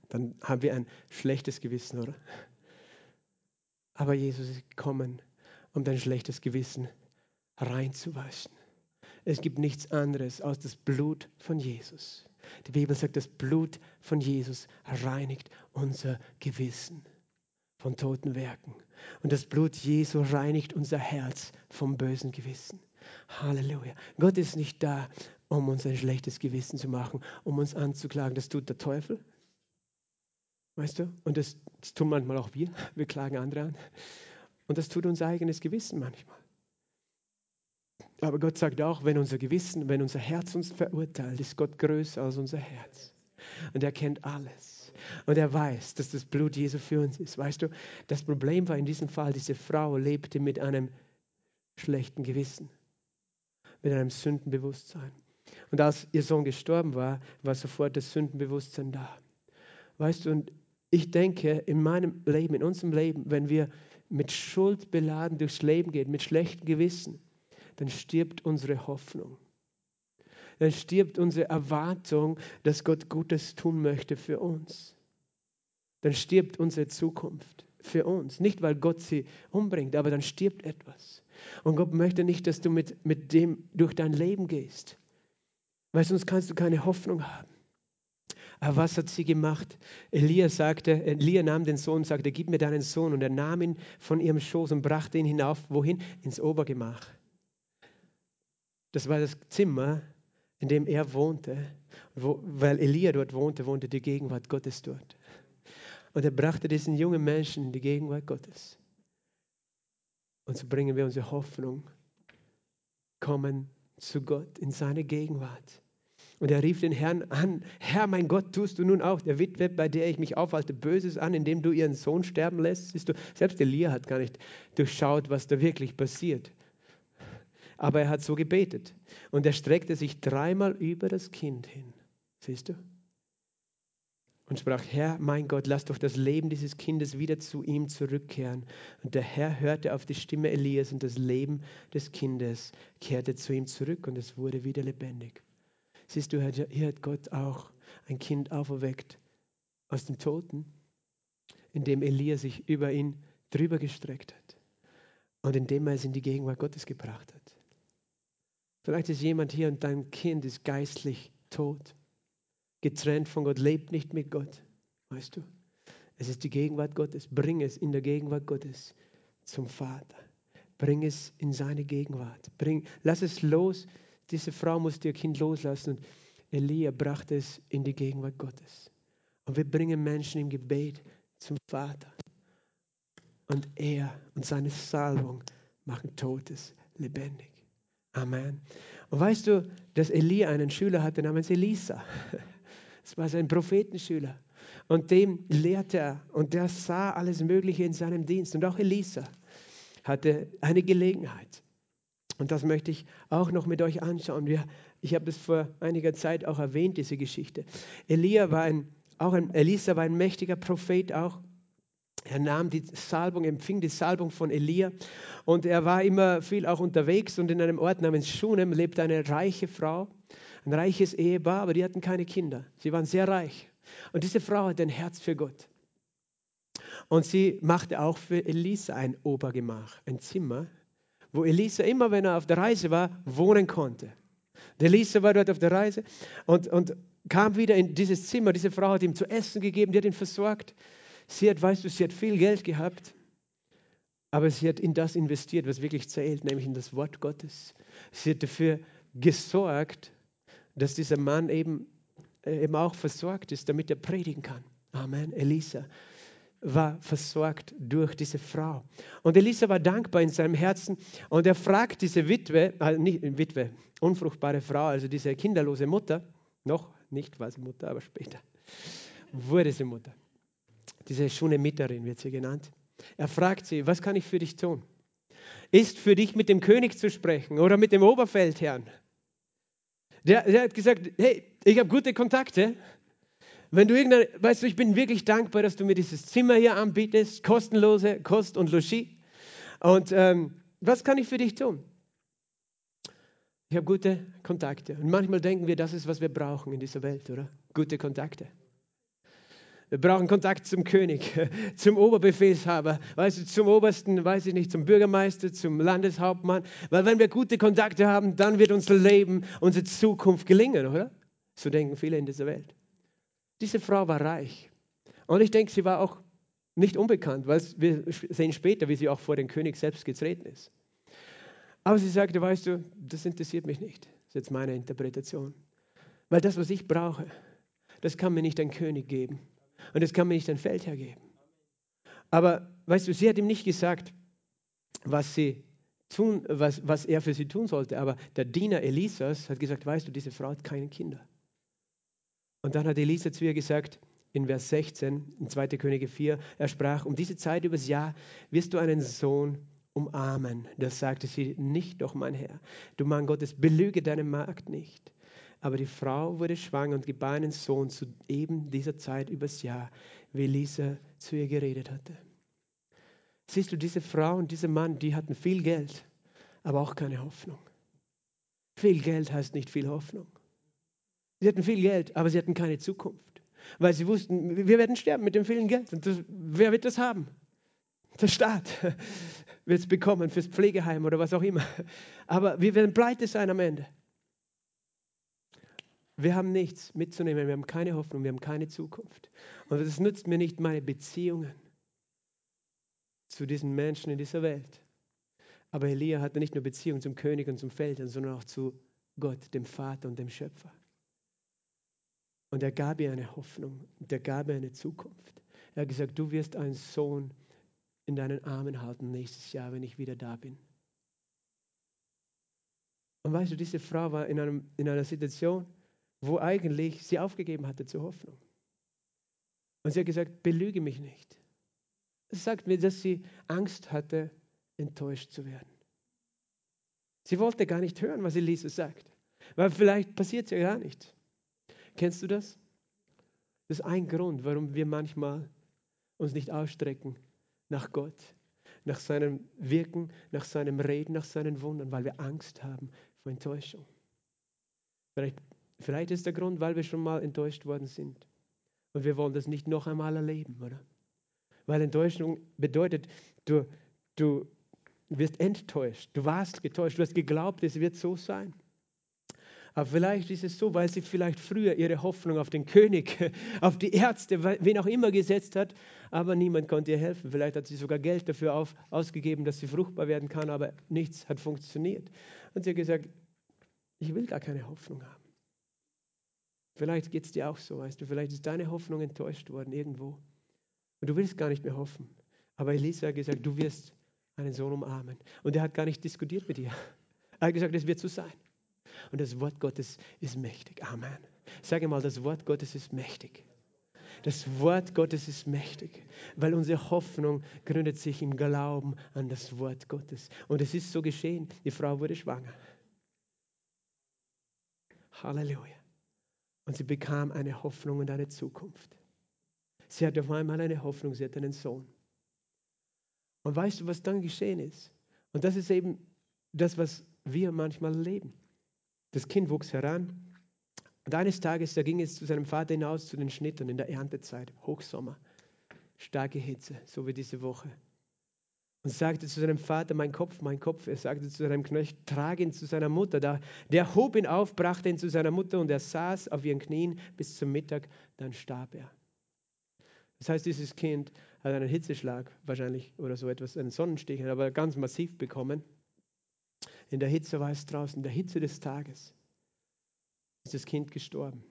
Dann haben wir ein schlechtes Gewissen, oder? Aber Jesus ist gekommen, um dein schlechtes Gewissen reinzuwaschen. Es gibt nichts anderes als das Blut von Jesus. Die Bibel sagt, das Blut von Jesus reinigt unser Gewissen von toten Werken. Und das Blut Jesu reinigt unser Herz vom bösen Gewissen. Halleluja. Gott ist nicht da, um uns ein schlechtes Gewissen zu machen, um uns anzuklagen. Das tut der Teufel. Weißt du? Und das, das tun manchmal auch wir. Wir klagen andere an. Und das tut unser eigenes Gewissen manchmal. Aber Gott sagt auch, wenn unser Gewissen, wenn unser Herz uns verurteilt, ist Gott größer als unser Herz. Und er kennt alles. Und er weiß, dass das Blut Jesu für uns ist. Weißt du, das Problem war in diesem Fall, diese Frau lebte mit einem schlechten Gewissen, mit einem Sündenbewusstsein. Und als ihr Sohn gestorben war, war sofort das Sündenbewusstsein da. Weißt du, und ich denke, in meinem Leben, in unserem Leben, wenn wir mit Schuld beladen durchs Leben gehen, mit schlechtem Gewissen, dann stirbt unsere Hoffnung. Dann stirbt unsere Erwartung, dass Gott Gutes tun möchte für uns. Dann stirbt unsere Zukunft für uns. Nicht, weil Gott sie umbringt, aber dann stirbt etwas. Und Gott möchte nicht, dass du mit, mit dem durch dein Leben gehst, weil sonst kannst du keine Hoffnung haben. Aber was hat sie gemacht? Elia sagte, Elia nahm den Sohn und sagte, gib mir deinen Sohn. Und er nahm ihn von ihrem Schoß und brachte ihn hinauf, wohin? Ins Obergemach. Das war das Zimmer, in dem er wohnte. Wo, weil Elia dort wohnte, wohnte die Gegenwart Gottes dort. Und er brachte diesen jungen Menschen in die Gegenwart Gottes. Und so bringen wir unsere Hoffnung, kommen zu Gott in seine Gegenwart. Und er rief den Herrn an, Herr, mein Gott, tust du nun auch der Witwe, bei der ich mich aufhalte, Böses an, indem du ihren Sohn sterben lässt? Siehst du, selbst Elia hat gar nicht durchschaut, was da wirklich passiert. Aber er hat so gebetet. Und er streckte sich dreimal über das Kind hin. Siehst du? Und sprach, Herr, mein Gott, lass doch das Leben dieses Kindes wieder zu ihm zurückkehren. Und der Herr hörte auf die Stimme Elias und das Leben des Kindes kehrte zu ihm zurück und es wurde wieder lebendig. Siehst du, hier hat Gott auch ein Kind auferweckt aus dem Toten, indem Elia sich über ihn drüber gestreckt hat und indem er es in die Gegenwart Gottes gebracht hat. Vielleicht ist jemand hier und dein Kind ist geistlich tot, getrennt von Gott, lebt nicht mit Gott. Weißt du? Es ist die Gegenwart Gottes. Bring es in der Gegenwart Gottes zum Vater. Bring es in seine Gegenwart. Bring, lass es los diese Frau musste ihr Kind loslassen und Elia brachte es in die Gegenwart Gottes. Und wir bringen Menschen im Gebet zum Vater. Und er und seine Salbung machen Totes lebendig. Amen. Und weißt du, dass Elia einen Schüler hatte namens Elisa? Das war sein Prophetenschüler. Und dem lehrte er und der sah alles Mögliche in seinem Dienst. Und auch Elisa hatte eine Gelegenheit. Und das möchte ich auch noch mit euch anschauen. Wir, ich habe das vor einiger Zeit auch erwähnt, diese Geschichte. Elia war ein, auch ein, Elisa war ein mächtiger Prophet auch. Er nahm die Salbung, empfing die Salbung von Elia und er war immer viel auch unterwegs und in einem Ort namens Schunem lebte eine reiche Frau, ein reiches Ehepaar, aber die hatten keine Kinder. Sie waren sehr reich. Und diese Frau hatte ein Herz für Gott. Und sie machte auch für Elisa ein Obergemach, ein Zimmer, wo Elisa immer, wenn er auf der Reise war, wohnen konnte. Der Elisa war dort auf der Reise und, und kam wieder in dieses Zimmer. Diese Frau hat ihm zu essen gegeben, die hat ihn versorgt. Sie hat, weißt du, sie hat viel Geld gehabt, aber sie hat in das investiert, was wirklich zählt, nämlich in das Wort Gottes. Sie hat dafür gesorgt, dass dieser Mann eben, äh, eben auch versorgt ist, damit er predigen kann. Amen. Elisa war versorgt durch diese Frau. Und Elisa war dankbar in seinem Herzen und er fragt diese Witwe, also nicht Witwe, unfruchtbare Frau, also diese kinderlose Mutter, noch nicht war sie Mutter, aber später wurde sie Mutter. Diese Schunemiterin wird sie genannt. Er fragt sie, was kann ich für dich tun? Ist für dich mit dem König zu sprechen oder mit dem Oberfeldherrn? Der, der hat gesagt, hey, ich habe gute Kontakte. Wenn du irgendein, weißt du, ich bin wirklich dankbar, dass du mir dieses Zimmer hier anbietest, kostenlose Kost und Logis. Und ähm, was kann ich für dich tun? Ich habe gute Kontakte. Und manchmal denken wir, das ist, was wir brauchen in dieser Welt, oder? Gute Kontakte. Wir brauchen Kontakt zum König, zum Oberbefehlshaber, weißt du, zum Obersten, weiß ich nicht, zum Bürgermeister, zum Landeshauptmann. Weil wenn wir gute Kontakte haben, dann wird unser Leben, unsere Zukunft gelingen, oder? So denken viele in dieser Welt. Diese Frau war reich. Und ich denke, sie war auch nicht unbekannt, weil wir sehen später, wie sie auch vor den König selbst getreten ist. Aber sie sagte, weißt du, das interessiert mich nicht. Das ist jetzt meine Interpretation. Weil das, was ich brauche, das kann mir nicht ein König geben. Und das kann mir nicht ein Feldherr geben. Aber weißt du, sie hat ihm nicht gesagt, was, sie tun, was, was er für sie tun sollte. Aber der Diener Elisas hat gesagt, weißt du, diese Frau hat keine Kinder. Und dann hat Elisa zu ihr gesagt, in Vers 16, in 2. Könige 4, er sprach, um diese Zeit übers Jahr wirst du einen Sohn umarmen. Das sagte sie, nicht doch, mein Herr. Du Mann Gottes, belüge deine Magd nicht. Aber die Frau wurde schwanger und gebar einen Sohn zu eben dieser Zeit übers Jahr, wie Elisa zu ihr geredet hatte. Siehst du, diese Frau und dieser Mann, die hatten viel Geld, aber auch keine Hoffnung. Viel Geld heißt nicht viel Hoffnung. Sie hatten viel Geld, aber sie hatten keine Zukunft. Weil sie wussten, wir werden sterben mit dem vielen Geld. Und das, wer wird das haben? Der Staat wird es bekommen fürs Pflegeheim oder was auch immer. Aber wir werden pleite sein am Ende. Wir haben nichts mitzunehmen, wir haben keine Hoffnung, wir haben keine Zukunft. Und es nützt mir nicht meine Beziehungen zu diesen Menschen in dieser Welt. Aber Elia hatte nicht nur Beziehung zum König und zum Feldherrn, sondern auch zu Gott, dem Vater und dem Schöpfer. Und er gab ihr eine Hoffnung, und er gab ihr eine Zukunft. Er hat gesagt, du wirst einen Sohn in deinen Armen halten nächstes Jahr, wenn ich wieder da bin. Und weißt du, diese Frau war in, einem, in einer Situation, wo eigentlich sie aufgegeben hatte zur Hoffnung. Und sie hat gesagt, belüge mich nicht. Es sagt mir, dass sie Angst hatte, enttäuscht zu werden. Sie wollte gar nicht hören, was Elisa sagt, weil vielleicht passiert es ja gar nicht. Kennst du das? Das ist ein Grund, warum wir manchmal uns nicht ausstrecken nach Gott, nach seinem Wirken, nach seinem Reden, nach seinen Wundern, weil wir Angst haben vor Enttäuschung. Vielleicht Vielleicht ist der Grund, weil wir schon mal enttäuscht worden sind. Und wir wollen das nicht noch einmal erleben, oder? Weil Enttäuschung bedeutet, du, du wirst enttäuscht. Du warst getäuscht. Du hast geglaubt, es wird so sein. Aber vielleicht ist es so, weil sie vielleicht früher ihre Hoffnung auf den König, auf die Ärzte, wen auch immer gesetzt hat, aber niemand konnte ihr helfen. Vielleicht hat sie sogar Geld dafür auf, ausgegeben, dass sie fruchtbar werden kann, aber nichts hat funktioniert. Und sie hat gesagt, ich will gar keine Hoffnung haben. Vielleicht geht es dir auch so, weißt du, vielleicht ist deine Hoffnung enttäuscht worden irgendwo. Und du willst gar nicht mehr hoffen. Aber Elisa hat gesagt, du wirst einen Sohn umarmen. Und er hat gar nicht diskutiert mit ihr. Er hat gesagt, es wird so sein. Und das Wort Gottes ist mächtig. Amen. Sage mal, das Wort Gottes ist mächtig. Das Wort Gottes ist mächtig, weil unsere Hoffnung gründet sich im Glauben an das Wort Gottes. Und es ist so geschehen. Die Frau wurde schwanger. Halleluja. Und sie bekam eine Hoffnung und eine Zukunft. Sie hatte auf einmal eine Hoffnung, sie hatte einen Sohn. Und weißt du, was dann geschehen ist? Und das ist eben das, was wir manchmal erleben. Das Kind wuchs heran. Und eines Tages, da ging es zu seinem Vater hinaus zu den Schnittern in der Erntezeit, Hochsommer, starke Hitze, so wie diese Woche. Und sagte zu seinem Vater, mein Kopf, mein Kopf. Er sagte zu seinem Knecht, trage ihn zu seiner Mutter. Da, der hob ihn auf, brachte ihn zu seiner Mutter und er saß auf ihren Knien bis zum Mittag, dann starb er. Das heißt, dieses Kind hat einen Hitzeschlag wahrscheinlich oder so etwas, einen Sonnenstich, aber ganz massiv bekommen. In der Hitze war es draußen, in der Hitze des Tages ist das Kind gestorben.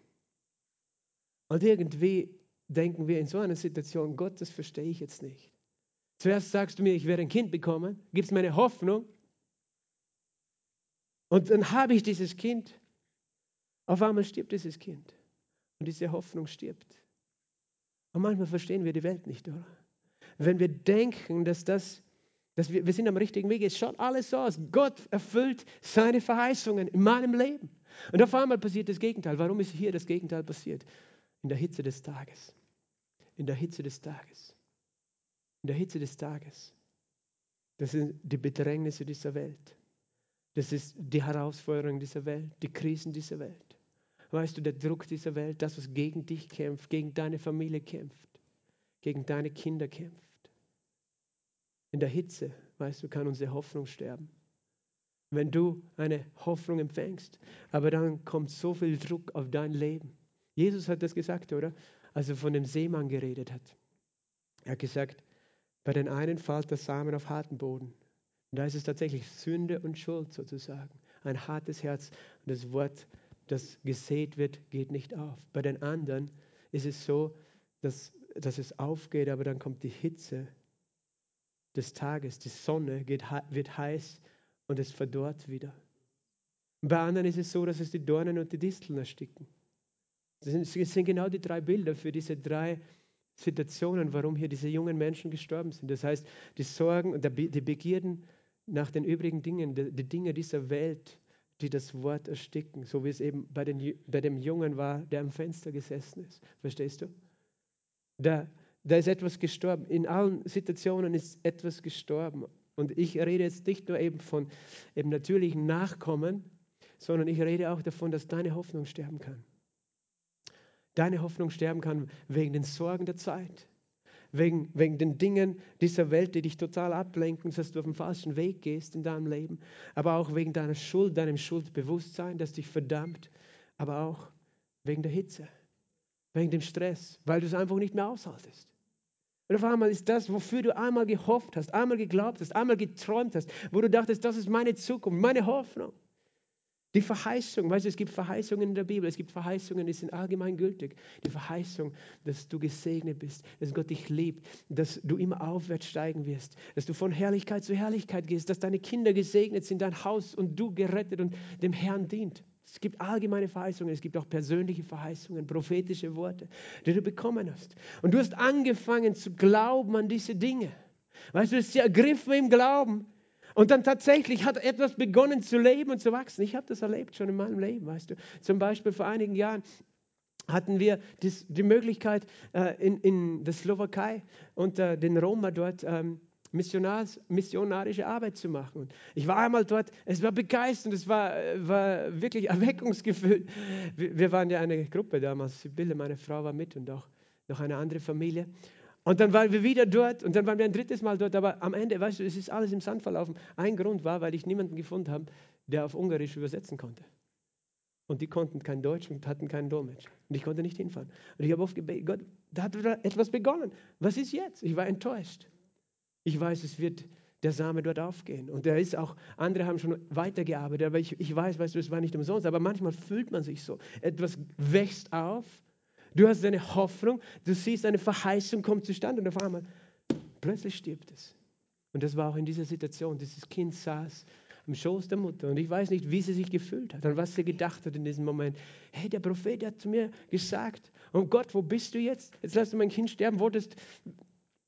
Und irgendwie denken wir in so einer Situation, Gott, das verstehe ich jetzt nicht. Zuerst sagst du mir, ich werde ein Kind bekommen, gibst mir eine Hoffnung. Und dann habe ich dieses Kind. Auf einmal stirbt dieses Kind. Und diese Hoffnung stirbt. Und manchmal verstehen wir die Welt nicht, oder? Wenn wir denken, dass das, dass wir, wir sind am richtigen Weg, es schaut alles so aus. Gott erfüllt seine Verheißungen in meinem Leben. Und auf einmal passiert das Gegenteil. Warum ist hier das Gegenteil passiert? In der Hitze des Tages. In der Hitze des Tages. In der Hitze des Tages. Das sind die Bedrängnisse dieser Welt. Das ist die Herausforderung dieser Welt, die Krisen dieser Welt. Weißt du, der Druck dieser Welt, das, was gegen dich kämpft, gegen deine Familie kämpft, gegen deine Kinder kämpft. In der Hitze, weißt du, kann unsere Hoffnung sterben. Wenn du eine Hoffnung empfängst, aber dann kommt so viel Druck auf dein Leben. Jesus hat das gesagt, oder? Als er von dem Seemann geredet hat. Er hat gesagt, bei den einen fällt der Samen auf harten Boden. Und da ist es tatsächlich Sünde und Schuld sozusagen. Ein hartes Herz. Und das Wort das gesät wird, geht nicht auf. Bei den anderen ist es so, dass, dass es aufgeht, aber dann kommt die Hitze des Tages, die Sonne geht, wird heiß und es verdorrt wieder. bei anderen ist es so, dass es die Dornen und die Disteln ersticken. Das sind, das sind genau die drei Bilder für diese drei Situationen, warum hier diese jungen Menschen gestorben sind. Das heißt, die Sorgen und die Begierden nach den übrigen Dingen, die, Dinge dieser Welt, die das Wort ersticken, so wie es eben bei, den, bei dem Jungen war, der am Fenster gesessen ist. Verstehst du? Da, da ist etwas gestorben. In allen Situationen ist etwas gestorben. Und ich rede jetzt nicht nur eben von eben natürlichen Nachkommen, sondern ich rede auch davon, dass deine Hoffnung sterben kann. Deine Hoffnung sterben kann wegen den Sorgen der Zeit, wegen, wegen den Dingen dieser Welt, die dich total ablenken, dass du auf dem falschen Weg gehst in deinem Leben, aber auch wegen deiner Schuld, deinem Schuldbewusstsein, das dich verdammt, aber auch wegen der Hitze, wegen dem Stress, weil du es einfach nicht mehr aushaltest. Und auf einmal ist das, wofür du einmal gehofft hast, einmal geglaubt hast, einmal geträumt hast, wo du dachtest, das ist meine Zukunft, meine Hoffnung. Die Verheißung, weißt du, es gibt Verheißungen in der Bibel, es gibt Verheißungen, die sind allgemein gültig. Die Verheißung, dass du gesegnet bist, dass Gott dich liebt, dass du immer aufwärts steigen wirst, dass du von Herrlichkeit zu Herrlichkeit gehst, dass deine Kinder gesegnet sind, dein Haus und du gerettet und dem Herrn dient. Es gibt allgemeine Verheißungen, es gibt auch persönliche Verheißungen, prophetische Worte, die du bekommen hast. Und du hast angefangen zu glauben an diese Dinge. Weißt du, es ist sie ergriffen im Glauben und dann tatsächlich hat etwas begonnen zu leben und zu wachsen. Ich habe das erlebt schon in meinem Leben, weißt du. Zum Beispiel vor einigen Jahren hatten wir die Möglichkeit, äh, in, in der Slowakei unter den Roma dort ähm, missionarische Arbeit zu machen. Und ich war einmal dort, es war begeisternd, es war, war wirklich erweckungsgefühl. Wir, wir waren ja eine Gruppe damals, Sibylle, meine Frau war mit und auch noch eine andere Familie. Und dann waren wir wieder dort und dann waren wir ein drittes Mal dort. Aber am Ende, weißt du, es ist alles im Sand verlaufen. Ein Grund war, weil ich niemanden gefunden habe, der auf Ungarisch übersetzen konnte. Und die konnten kein Deutsch und hatten keinen Dolmetsch. Und ich konnte nicht hinfahren. Und ich habe oft gebetet, Gott, da hat etwas begonnen. Was ist jetzt? Ich war enttäuscht. Ich weiß, es wird der Same dort aufgehen. Und der ist auch, andere haben schon weitergearbeitet, aber ich, ich weiß, weißt du, es war nicht umsonst. Aber manchmal fühlt man sich so. Etwas wächst auf Du hast eine Hoffnung, du siehst, eine Verheißung kommt zustande und auf einmal plötzlich stirbt es. Und das war auch in dieser Situation. Dieses Kind saß im Schoß der Mutter und ich weiß nicht, wie sie sich gefühlt hat und was sie gedacht hat in diesem Moment. Hey, der Prophet hat zu mir gesagt, oh Gott, wo bist du jetzt? Jetzt lass du mein Kind sterben. Wolltest,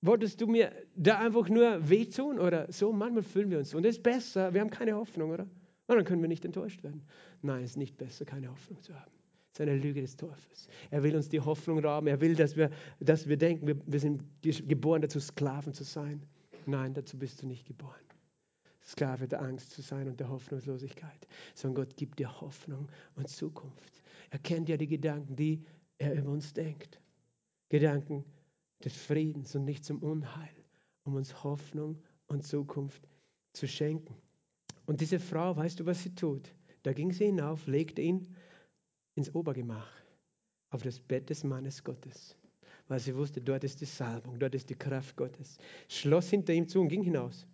wolltest du mir da einfach nur wehtun oder so? Manchmal fühlen wir uns so. Und das ist besser, wir haben keine Hoffnung, oder? Und dann können wir nicht enttäuscht werden. Nein, es ist nicht besser, keine Hoffnung zu haben. Es ist eine Lüge des Teufels. Er will uns die Hoffnung rauben. Er will, dass wir, dass wir denken, wir, wir sind geboren dazu, Sklaven zu sein. Nein, dazu bist du nicht geboren. Sklave der Angst zu sein und der Hoffnungslosigkeit, sondern Gott gibt dir Hoffnung und Zukunft. Er kennt ja die Gedanken, die er über uns denkt. Gedanken des Friedens und nicht zum Unheil, um uns Hoffnung und Zukunft zu schenken. Und diese Frau, weißt du, was sie tut? Da ging sie hinauf, legte ihn ins Obergemach, auf das Bett des Mannes Gottes, weil sie wusste, dort ist die Salbung, dort ist die Kraft Gottes. Schloss hinter ihm zu und ging hinaus.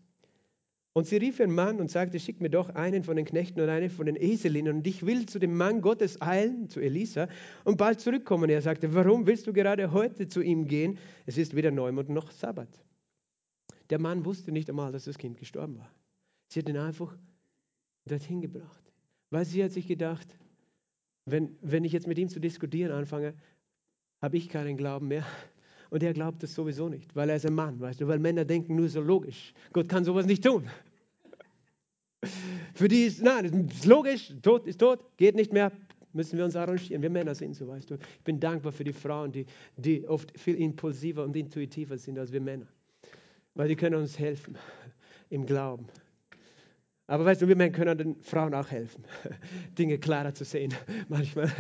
Und sie rief ihren Mann und sagte, schick mir doch einen von den Knechten und eine von den Eselinnen und ich will zu dem Mann Gottes eilen, zu Elisa, und bald zurückkommen. Er sagte, warum willst du gerade heute zu ihm gehen? Es ist weder Neumond noch Sabbat. Der Mann wusste nicht einmal, dass das Kind gestorben war. Sie hat ihn einfach dorthin gebracht. Weil sie hat sich gedacht, wenn, wenn ich jetzt mit ihm zu diskutieren anfange, habe ich keinen Glauben mehr. Und er glaubt das sowieso nicht, weil er ist ein Mann, weißt du, weil Männer denken nur so logisch. Gott kann sowas nicht tun. Für die ist, nein, ist logisch, tot ist tot, geht nicht mehr, müssen wir uns arrangieren. Wir Männer sind so, weißt du. Ich bin dankbar für die Frauen, die, die oft viel impulsiver und intuitiver sind als wir Männer. Weil die können uns helfen im Glauben. Aber weißt du, wir Männer können den Frauen auch helfen, Dinge klarer zu sehen manchmal.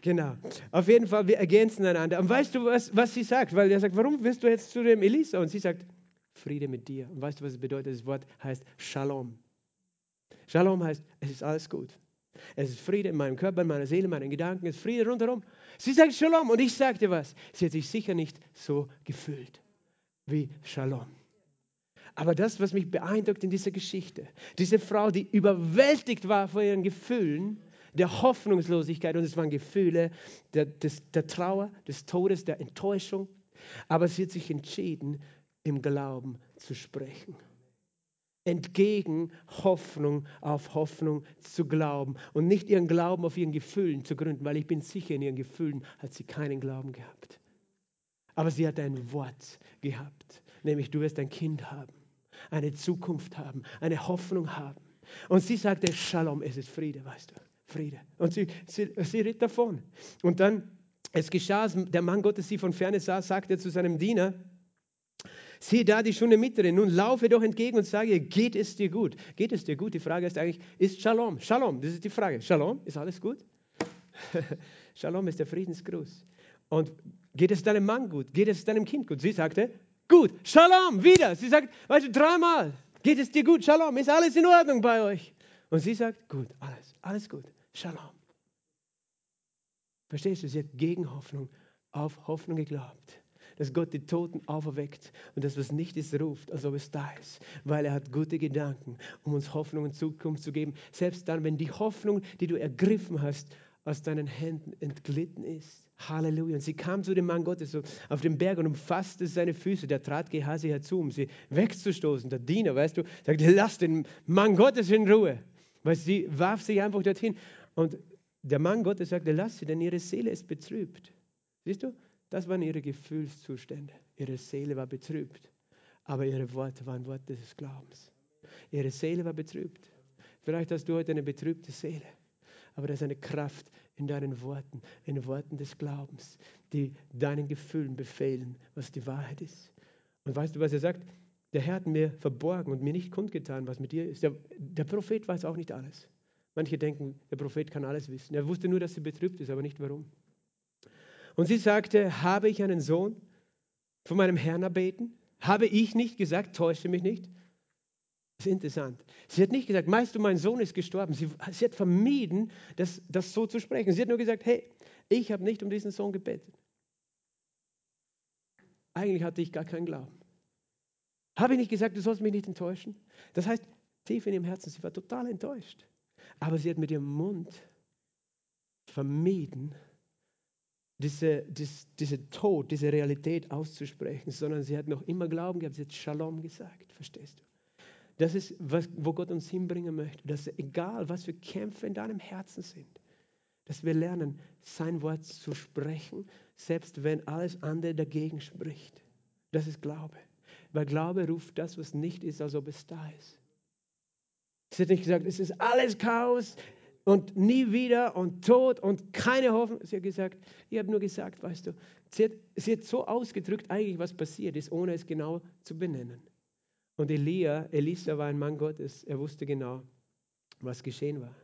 Genau. Auf jeden Fall, wir ergänzen einander. Und weißt du, was, was sie sagt? Weil er sagt, warum willst du jetzt zu dem Elisa? Und sie sagt, Friede mit dir. Und weißt du, was es bedeutet? Das Wort heißt Shalom. Shalom heißt, es ist alles gut. Es ist Friede in meinem Körper, in meiner Seele, in meinen Gedanken, es ist Friede rundherum. Sie sagt Shalom und ich sagte was. Sie hat sich sicher nicht so gefühlt wie Shalom. Aber das, was mich beeindruckt in dieser Geschichte, diese Frau, die überwältigt war von ihren Gefühlen, der Hoffnungslosigkeit, und es waren Gefühle der, des, der Trauer, des Todes, der Enttäuschung, aber sie hat sich entschieden, im Glauben zu sprechen. Entgegen Hoffnung auf Hoffnung zu glauben und nicht ihren Glauben auf ihren Gefühlen zu gründen, weil ich bin sicher, in ihren Gefühlen hat sie keinen Glauben gehabt. Aber sie hat ein Wort gehabt, nämlich du wirst ein Kind haben eine Zukunft haben, eine Hoffnung haben. Und sie sagte, Shalom, es ist Friede, weißt du, Friede. Und sie, sie, sie ritt davon. Und dann, es geschah, der Mann Gottes sie von ferne sah, sagte zu seinem Diener, Sieh da die Schunemiterin, nun laufe doch entgegen und sage, geht es dir gut? Geht es dir gut? Die Frage ist eigentlich, ist Shalom? Shalom, das ist die Frage. Shalom, ist alles gut? Shalom ist der Friedensgruß. Und geht es deinem Mann gut? Geht es deinem Kind gut? Sie sagte, Gut, Shalom, wieder. Sie sagt, weißt du, dreimal. Geht es dir gut? Shalom, ist alles in Ordnung bei euch? Und sie sagt, gut, alles, alles gut. Shalom. Verstehst du, sie hat gegen Hoffnung auf Hoffnung geglaubt. Dass Gott die Toten auferweckt und das, was nicht ist, ruft, als ob es da ist. Weil er hat gute Gedanken, um uns Hoffnung und Zukunft zu geben. Selbst dann, wenn die Hoffnung, die du ergriffen hast, aus deinen Händen entglitten ist. Halleluja. Und sie kam zu dem Mann Gottes auf den Berg und umfasste seine Füße. Der trat Gehasi herzu, um sie wegzustoßen. Der Diener, weißt du, sagte, lass den Mann Gottes in Ruhe. Weil sie warf sich einfach dorthin. Und der Mann Gottes sagte, lass sie, denn ihre Seele ist betrübt. Siehst du, das waren ihre Gefühlszustände. Ihre Seele war betrübt. Aber ihre Worte waren Worte des Glaubens. Ihre Seele war betrübt. Vielleicht hast du heute eine betrübte Seele aber da ist eine Kraft in deinen Worten, in Worten des Glaubens, die deinen Gefühlen befehlen, was die Wahrheit ist. Und weißt du, was er sagt? Der Herr hat mir verborgen und mir nicht kundgetan, was mit dir ist. Der, der Prophet weiß auch nicht alles. Manche denken, der Prophet kann alles wissen. Er wusste nur, dass sie betrübt ist, aber nicht warum. Und sie sagte, habe ich einen Sohn von meinem Herrn erbeten? Habe ich nicht gesagt, täusche mich nicht? Das ist interessant. Sie hat nicht gesagt, meinst du, mein Sohn ist gestorben. Sie, sie hat vermieden, das, das so zu sprechen. Sie hat nur gesagt, hey, ich habe nicht um diesen Sohn gebetet. Eigentlich hatte ich gar keinen Glauben. Habe ich nicht gesagt, du sollst mich nicht enttäuschen? Das heißt, tief in ihrem Herzen, sie war total enttäuscht. Aber sie hat mit ihrem Mund vermieden, diese, diese, diese Tod, diese Realität auszusprechen, sondern sie hat noch immer Glauben gehabt. Sie hat Shalom gesagt, verstehst du? Das ist, was, wo Gott uns hinbringen möchte. Dass egal, was für Kämpfe in deinem Herzen sind, dass wir lernen, sein Wort zu sprechen, selbst wenn alles andere dagegen spricht. Das ist Glaube. Weil Glaube ruft das, was nicht ist, als ob es da ist. Sie hat nicht gesagt, es ist alles Chaos, und nie wieder und Tod und keine Hoffnung. Sie hat gesagt, ich habe nur gesagt, weißt du, sie hat, sie hat so ausgedrückt eigentlich, was passiert ist, ohne es genau zu benennen. Und Elia, Elisa war ein Mann Gottes, er wusste genau, was geschehen war.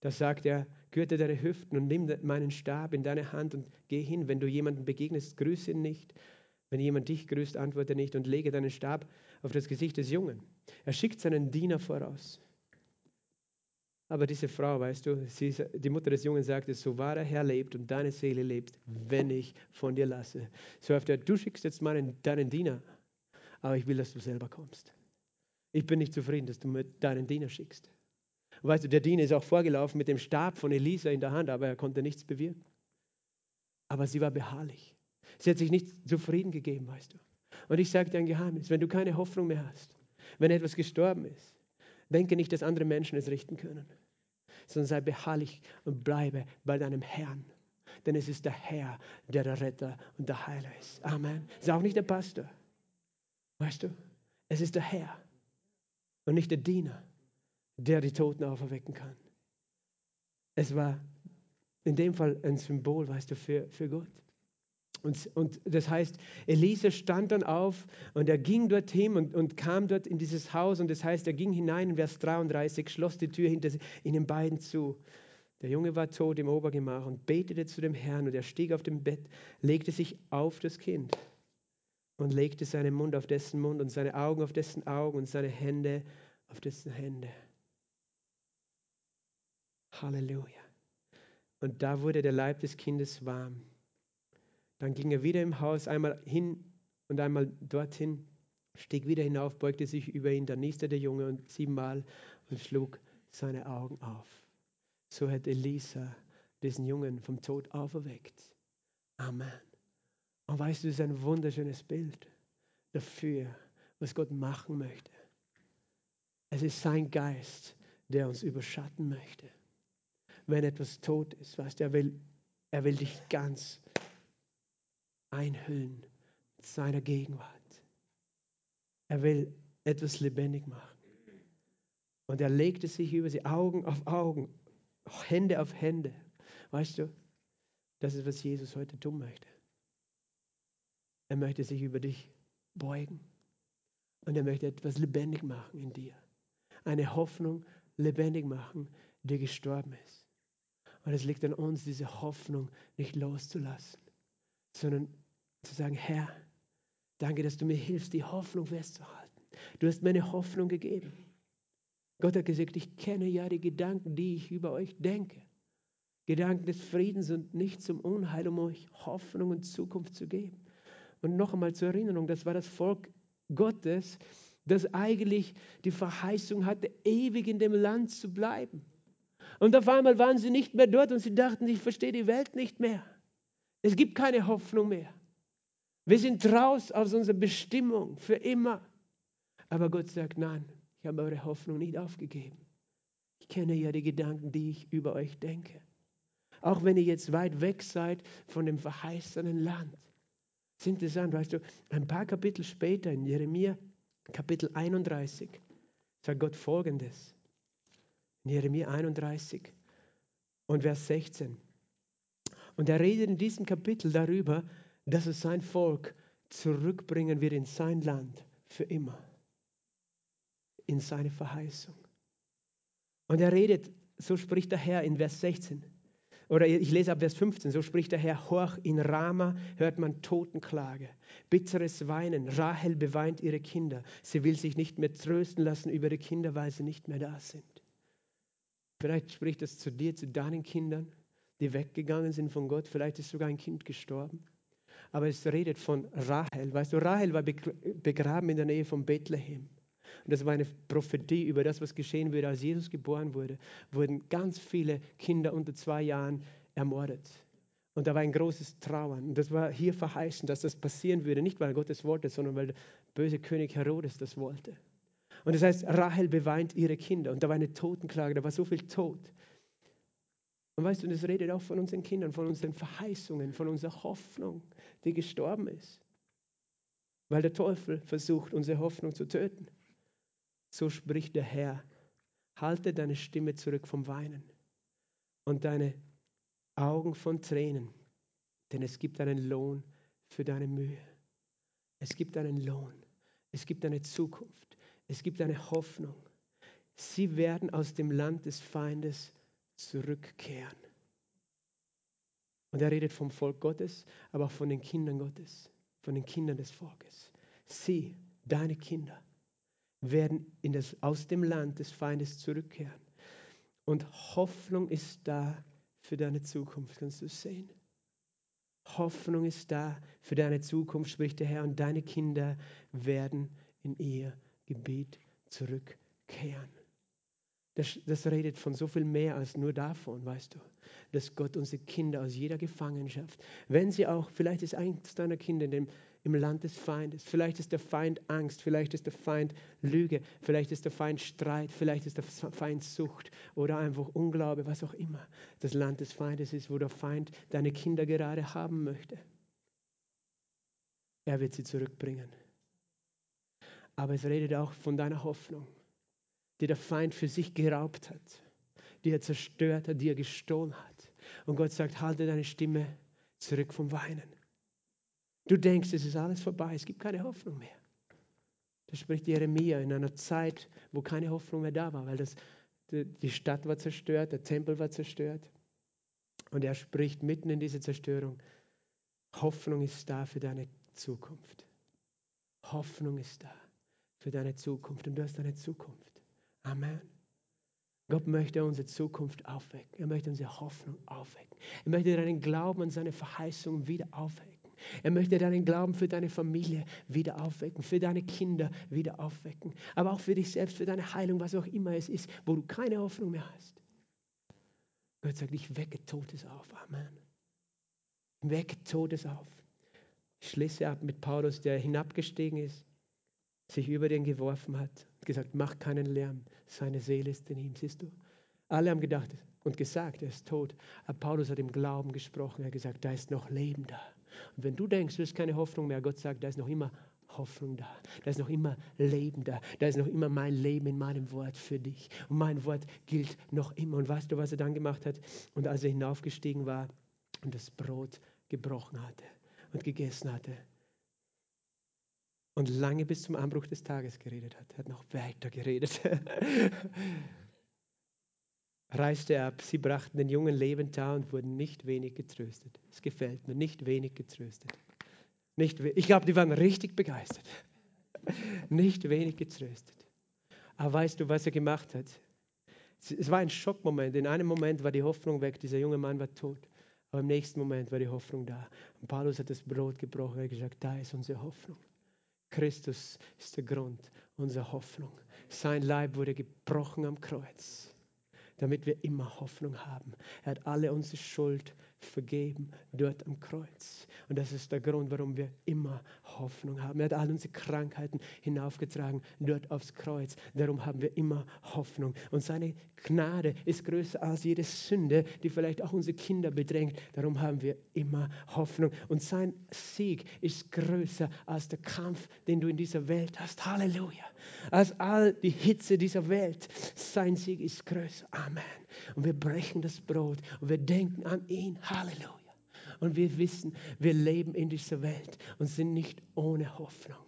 Da sagt er, gürte deine Hüften und nimm meinen Stab in deine Hand und geh hin. Wenn du jemanden begegnest, grüße ihn nicht. Wenn jemand dich grüßt, antworte nicht und lege deinen Stab auf das Gesicht des Jungen. Er schickt seinen Diener voraus. Aber diese Frau, weißt du, sie, die Mutter des Jungen sagte, so wahr der Herr lebt und deine Seele lebt, wenn ich von dir lasse. So auf der, du schickst jetzt meinen, deinen Diener, aber ich will, dass du selber kommst. Ich bin nicht zufrieden, dass du mit deinen Diener schickst. weißt du, der Diener ist auch vorgelaufen mit dem Stab von Elisa in der Hand, aber er konnte nichts bewirken. Aber sie war beharrlich. Sie hat sich nicht zufrieden gegeben, weißt du. Und ich sage dir ein Geheimnis, wenn du keine Hoffnung mehr hast, wenn etwas gestorben ist, denke nicht, dass andere Menschen es richten können sondern sei beharrlich und bleibe bei deinem Herrn. Denn es ist der Herr, der der Retter und der Heiler ist. Amen. Es ist auch nicht der Pastor. Weißt du? Es ist der Herr und nicht der Diener, der die Toten auferwecken kann. Es war in dem Fall ein Symbol, weißt du, für, für Gott. Und, und das heißt, Elisa stand dann auf und er ging dorthin und, und kam dort in dieses Haus. Und das heißt, er ging hinein in Vers 33, schloss die Tür hinter ihnen beiden zu. Der Junge war tot im Obergemach und betete zu dem Herrn. Und er stieg auf dem Bett, legte sich auf das Kind und legte seinen Mund auf dessen Mund und seine Augen auf dessen Augen und seine Hände auf dessen Hände. Halleluja. Und da wurde der Leib des Kindes warm. Dann ging er wieder im Haus einmal hin und einmal dorthin, stieg wieder hinauf, beugte sich über ihn, dann nieste der Junge und siebenmal und schlug seine Augen auf. So hat Elisa diesen Jungen vom Tod auferweckt. Amen. Und weißt du, es ist ein wunderschönes Bild dafür, was Gott machen möchte. Es ist sein Geist, der uns überschatten möchte. Wenn etwas tot ist, weißt du, er will, er will dich ganz einhüllen mit seiner Gegenwart. Er will etwas lebendig machen. Und er legte sich über sie Augen auf Augen, Hände auf Hände. Weißt du, das ist, was Jesus heute tun möchte. Er möchte sich über dich beugen. Und er möchte etwas lebendig machen in dir. Eine Hoffnung lebendig machen, die gestorben ist. Und es liegt an uns, diese Hoffnung nicht loszulassen, sondern zu sagen, Herr, danke, dass du mir hilfst, die Hoffnung festzuhalten. Du hast mir eine Hoffnung gegeben. Gott hat gesagt, ich kenne ja die Gedanken, die ich über euch denke. Gedanken des Friedens und nicht zum Unheil, um euch Hoffnung und Zukunft zu geben. Und noch einmal zur Erinnerung, das war das Volk Gottes, das eigentlich die Verheißung hatte, ewig in dem Land zu bleiben. Und auf einmal waren sie nicht mehr dort und sie dachten, ich verstehe die Welt nicht mehr. Es gibt keine Hoffnung mehr. Wir sind raus aus unserer Bestimmung für immer. Aber Gott sagt, nein, ich habe eure Hoffnung nicht aufgegeben. Ich kenne ja die Gedanken, die ich über euch denke. Auch wenn ihr jetzt weit weg seid von dem verheißenen Land. Das ist interessant, weißt du, ein paar Kapitel später in Jeremia, Kapitel 31, sagt Gott folgendes. In Jeremia 31 und Vers 16. Und er redet in diesem Kapitel darüber, dass es sein Volk zurückbringen wird in sein Land für immer, in seine Verheißung. Und er redet, so spricht der Herr in Vers 16, oder ich lese ab Vers 15, so spricht der Herr, horch, in Rama hört man Totenklage, bitteres Weinen, Rahel beweint ihre Kinder, sie will sich nicht mehr trösten lassen über ihre Kinder, weil sie nicht mehr da sind. Vielleicht spricht das zu dir, zu deinen Kindern, die weggegangen sind von Gott, vielleicht ist sogar ein Kind gestorben aber es redet von Rahel. Weißt du, Rahel war begraben in der Nähe von Bethlehem. Und das war eine Prophetie über das, was geschehen würde, als Jesus geboren wurde. Wurden ganz viele Kinder unter zwei Jahren ermordet. Und da war ein großes Trauern. Und das war hier verheißen, dass das passieren würde. Nicht, weil Gott es wollte, sondern weil der böse König Herodes das wollte. Und das heißt, Rahel beweint ihre Kinder. Und da war eine Totenklage, da war so viel Tod. Und weißt du, das redet auch von unseren Kindern, von unseren Verheißungen, von unserer Hoffnung, die gestorben ist. Weil der Teufel versucht, unsere Hoffnung zu töten. So spricht der Herr. Halte deine Stimme zurück vom Weinen und deine Augen von Tränen, denn es gibt einen Lohn für deine Mühe. Es gibt einen Lohn. Es gibt eine Zukunft. Es gibt eine Hoffnung. Sie werden aus dem Land des Feindes zurückkehren. Und er redet vom Volk Gottes, aber auch von den Kindern Gottes, von den Kindern des Volkes. Sie, deine Kinder, werden in das, aus dem Land des Feindes zurückkehren. Und Hoffnung ist da für deine Zukunft, kannst du sehen. Hoffnung ist da für deine Zukunft, spricht der Herr, und deine Kinder werden in ihr Gebiet zurückkehren. Das, das, redet von so viel mehr als nur davon, weißt du, dass Gott unsere Kinder aus jeder Gefangenschaft, wenn sie auch, vielleicht ist eins deiner Kinder in dem, im Land des Feindes, vielleicht ist der Feind Angst, vielleicht ist der Feind Lüge, vielleicht ist der Feind Streit, vielleicht ist der Feind Sucht oder einfach Unglaube, was auch immer das Land des Feindes ist, wo der Feind deine Kinder gerade haben möchte. Er wird sie zurückbringen. Aber es redet auch von deiner Hoffnung die der Feind für sich geraubt hat, die er zerstört hat, die er gestohlen hat. Und Gott sagt, halte deine Stimme zurück vom Weinen. Du denkst, es ist alles vorbei, es gibt keine Hoffnung mehr. Das spricht Jeremia in einer Zeit, wo keine Hoffnung mehr da war, weil das, die Stadt war zerstört, der Tempel war zerstört. Und er spricht mitten in dieser Zerstörung, Hoffnung ist da für deine Zukunft. Hoffnung ist da für deine Zukunft und du hast eine Zukunft. Amen. Gott möchte unsere Zukunft aufwecken. Er möchte unsere Hoffnung aufwecken. Er möchte deinen Glauben an seine Verheißung wieder aufwecken. Er möchte deinen Glauben für deine Familie wieder aufwecken, für deine Kinder wieder aufwecken, aber auch für dich selbst, für deine Heilung, was auch immer es ist, wo du keine Hoffnung mehr hast. Gott sagt, ich wecke Todes auf. Amen. Wecke Todes auf. Ich schließe ab mit Paulus, der hinabgestiegen ist, sich über den geworfen hat gesagt, mach keinen Lärm, seine Seele ist in ihm, siehst du? Alle haben gedacht und gesagt, er ist tot. Aber Paulus hat im Glauben gesprochen, er hat gesagt, da ist noch Leben da. Und wenn du denkst, du hast keine Hoffnung mehr, Gott sagt, da ist noch immer Hoffnung da. Da ist noch immer Leben da. Da ist noch immer mein Leben in meinem Wort für dich. Und mein Wort gilt noch immer. Und weißt du, was er dann gemacht hat? Und als er hinaufgestiegen war und das Brot gebrochen hatte und gegessen hatte, und lange bis zum Anbruch des Tages geredet hat. Er hat noch weiter geredet. Reiste er ab. Sie brachten den Jungen lebend da und wurden nicht wenig getröstet. Es gefällt mir, nicht wenig getröstet. Nicht we ich glaube, die waren richtig begeistert. nicht wenig getröstet. Aber weißt du, was er gemacht hat? Es war ein Schockmoment. In einem Moment war die Hoffnung weg, dieser junge Mann war tot. Aber im nächsten Moment war die Hoffnung da. Und Paulus hat das Brot gebrochen. Hat gesagt, da ist unsere Hoffnung. Christus ist der Grund unserer Hoffnung. Sein Leib wurde gebrochen am Kreuz, damit wir immer Hoffnung haben. Er hat alle unsere Schuld vergeben dort am Kreuz. Und das ist der Grund, warum wir immer Hoffnung haben. Er hat all unsere Krankheiten hinaufgetragen dort aufs Kreuz. Darum haben wir immer Hoffnung. Und seine Gnade ist größer als jede Sünde, die vielleicht auch unsere Kinder bedrängt. Darum haben wir immer Hoffnung. Und sein Sieg ist größer als der Kampf, den du in dieser Welt hast. Halleluja. Als all die Hitze dieser Welt. Sein Sieg ist größer. Amen. Und wir brechen das Brot und wir denken an ihn. Halleluja. Und wir wissen, wir leben in dieser Welt und sind nicht ohne Hoffnung,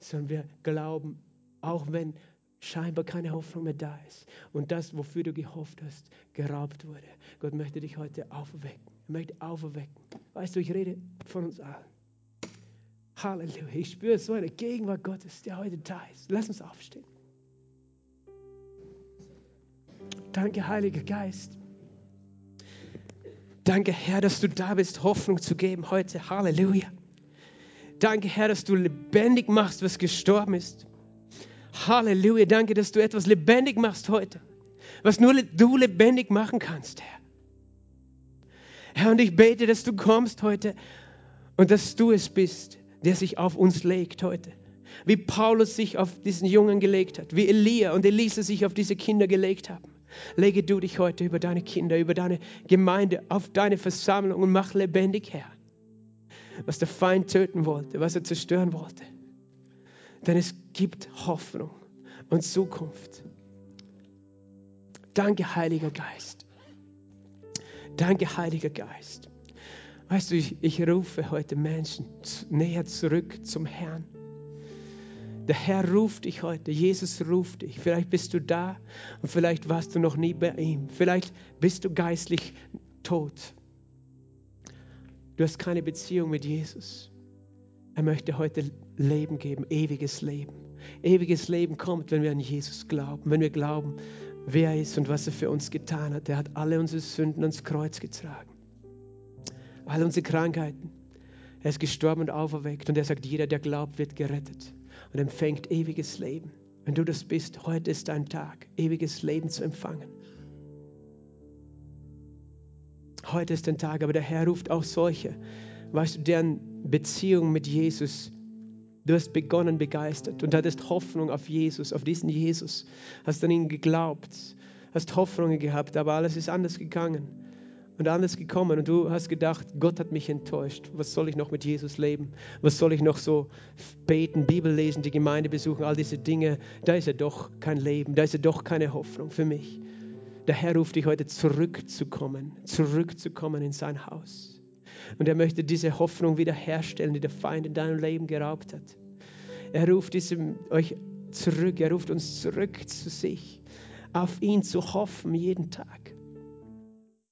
sondern wir glauben, auch wenn scheinbar keine Hoffnung mehr da ist und das, wofür du gehofft hast, geraubt wurde. Gott möchte dich heute aufwecken. Er möchte auferwecken. Weißt du, ich rede von uns allen. Halleluja. Ich spüre so eine Gegenwart Gottes, der heute da ist. Lass uns aufstehen. Danke, Heiliger Geist. Danke, Herr, dass du da bist, Hoffnung zu geben heute. Halleluja. Danke, Herr, dass du lebendig machst, was gestorben ist. Halleluja. Danke, dass du etwas lebendig machst heute, was nur du lebendig machen kannst, Herr. Herr, und ich bete, dass du kommst heute und dass du es bist, der sich auf uns legt heute. Wie Paulus sich auf diesen Jungen gelegt hat, wie Elia und Elisa sich auf diese Kinder gelegt haben. Lege du dich heute über deine Kinder, über deine Gemeinde, auf deine Versammlung und mach lebendig, Herr, was der Feind töten wollte, was er zerstören wollte. Denn es gibt Hoffnung und Zukunft. Danke, Heiliger Geist. Danke, Heiliger Geist. Weißt du, ich, ich rufe heute Menschen näher zurück zum Herrn. Der Herr ruft dich heute, Jesus ruft dich. Vielleicht bist du da und vielleicht warst du noch nie bei ihm. Vielleicht bist du geistlich tot. Du hast keine Beziehung mit Jesus. Er möchte heute Leben geben, ewiges Leben. Ewiges Leben kommt, wenn wir an Jesus glauben, wenn wir glauben, wer er ist und was er für uns getan hat. Er hat alle unsere Sünden ans Kreuz getragen. All unsere Krankheiten. Er ist gestorben und auferweckt und er sagt, jeder, der glaubt, wird gerettet und empfängt ewiges Leben. Wenn du das bist, heute ist dein Tag, ewiges Leben zu empfangen. Heute ist dein Tag, aber der Herr ruft auch solche, weißt du, deren Beziehung mit Jesus Du hast begonnen begeistert und hattest Hoffnung auf Jesus, auf diesen Jesus. Hast an ihn geglaubt, hast Hoffnungen gehabt, aber alles ist anders gegangen und anders gekommen. Und du hast gedacht, Gott hat mich enttäuscht. Was soll ich noch mit Jesus leben? Was soll ich noch so beten, Bibel lesen, die Gemeinde besuchen, all diese Dinge? Da ist ja doch kein Leben, da ist ja doch keine Hoffnung für mich. Der Herr ruft dich heute zurückzukommen, zurückzukommen in sein Haus. Und er möchte diese Hoffnung wiederherstellen, die der Feind in deinem Leben geraubt hat. Er ruft diesem, euch zurück, er ruft uns zurück zu sich, auf ihn zu hoffen jeden Tag.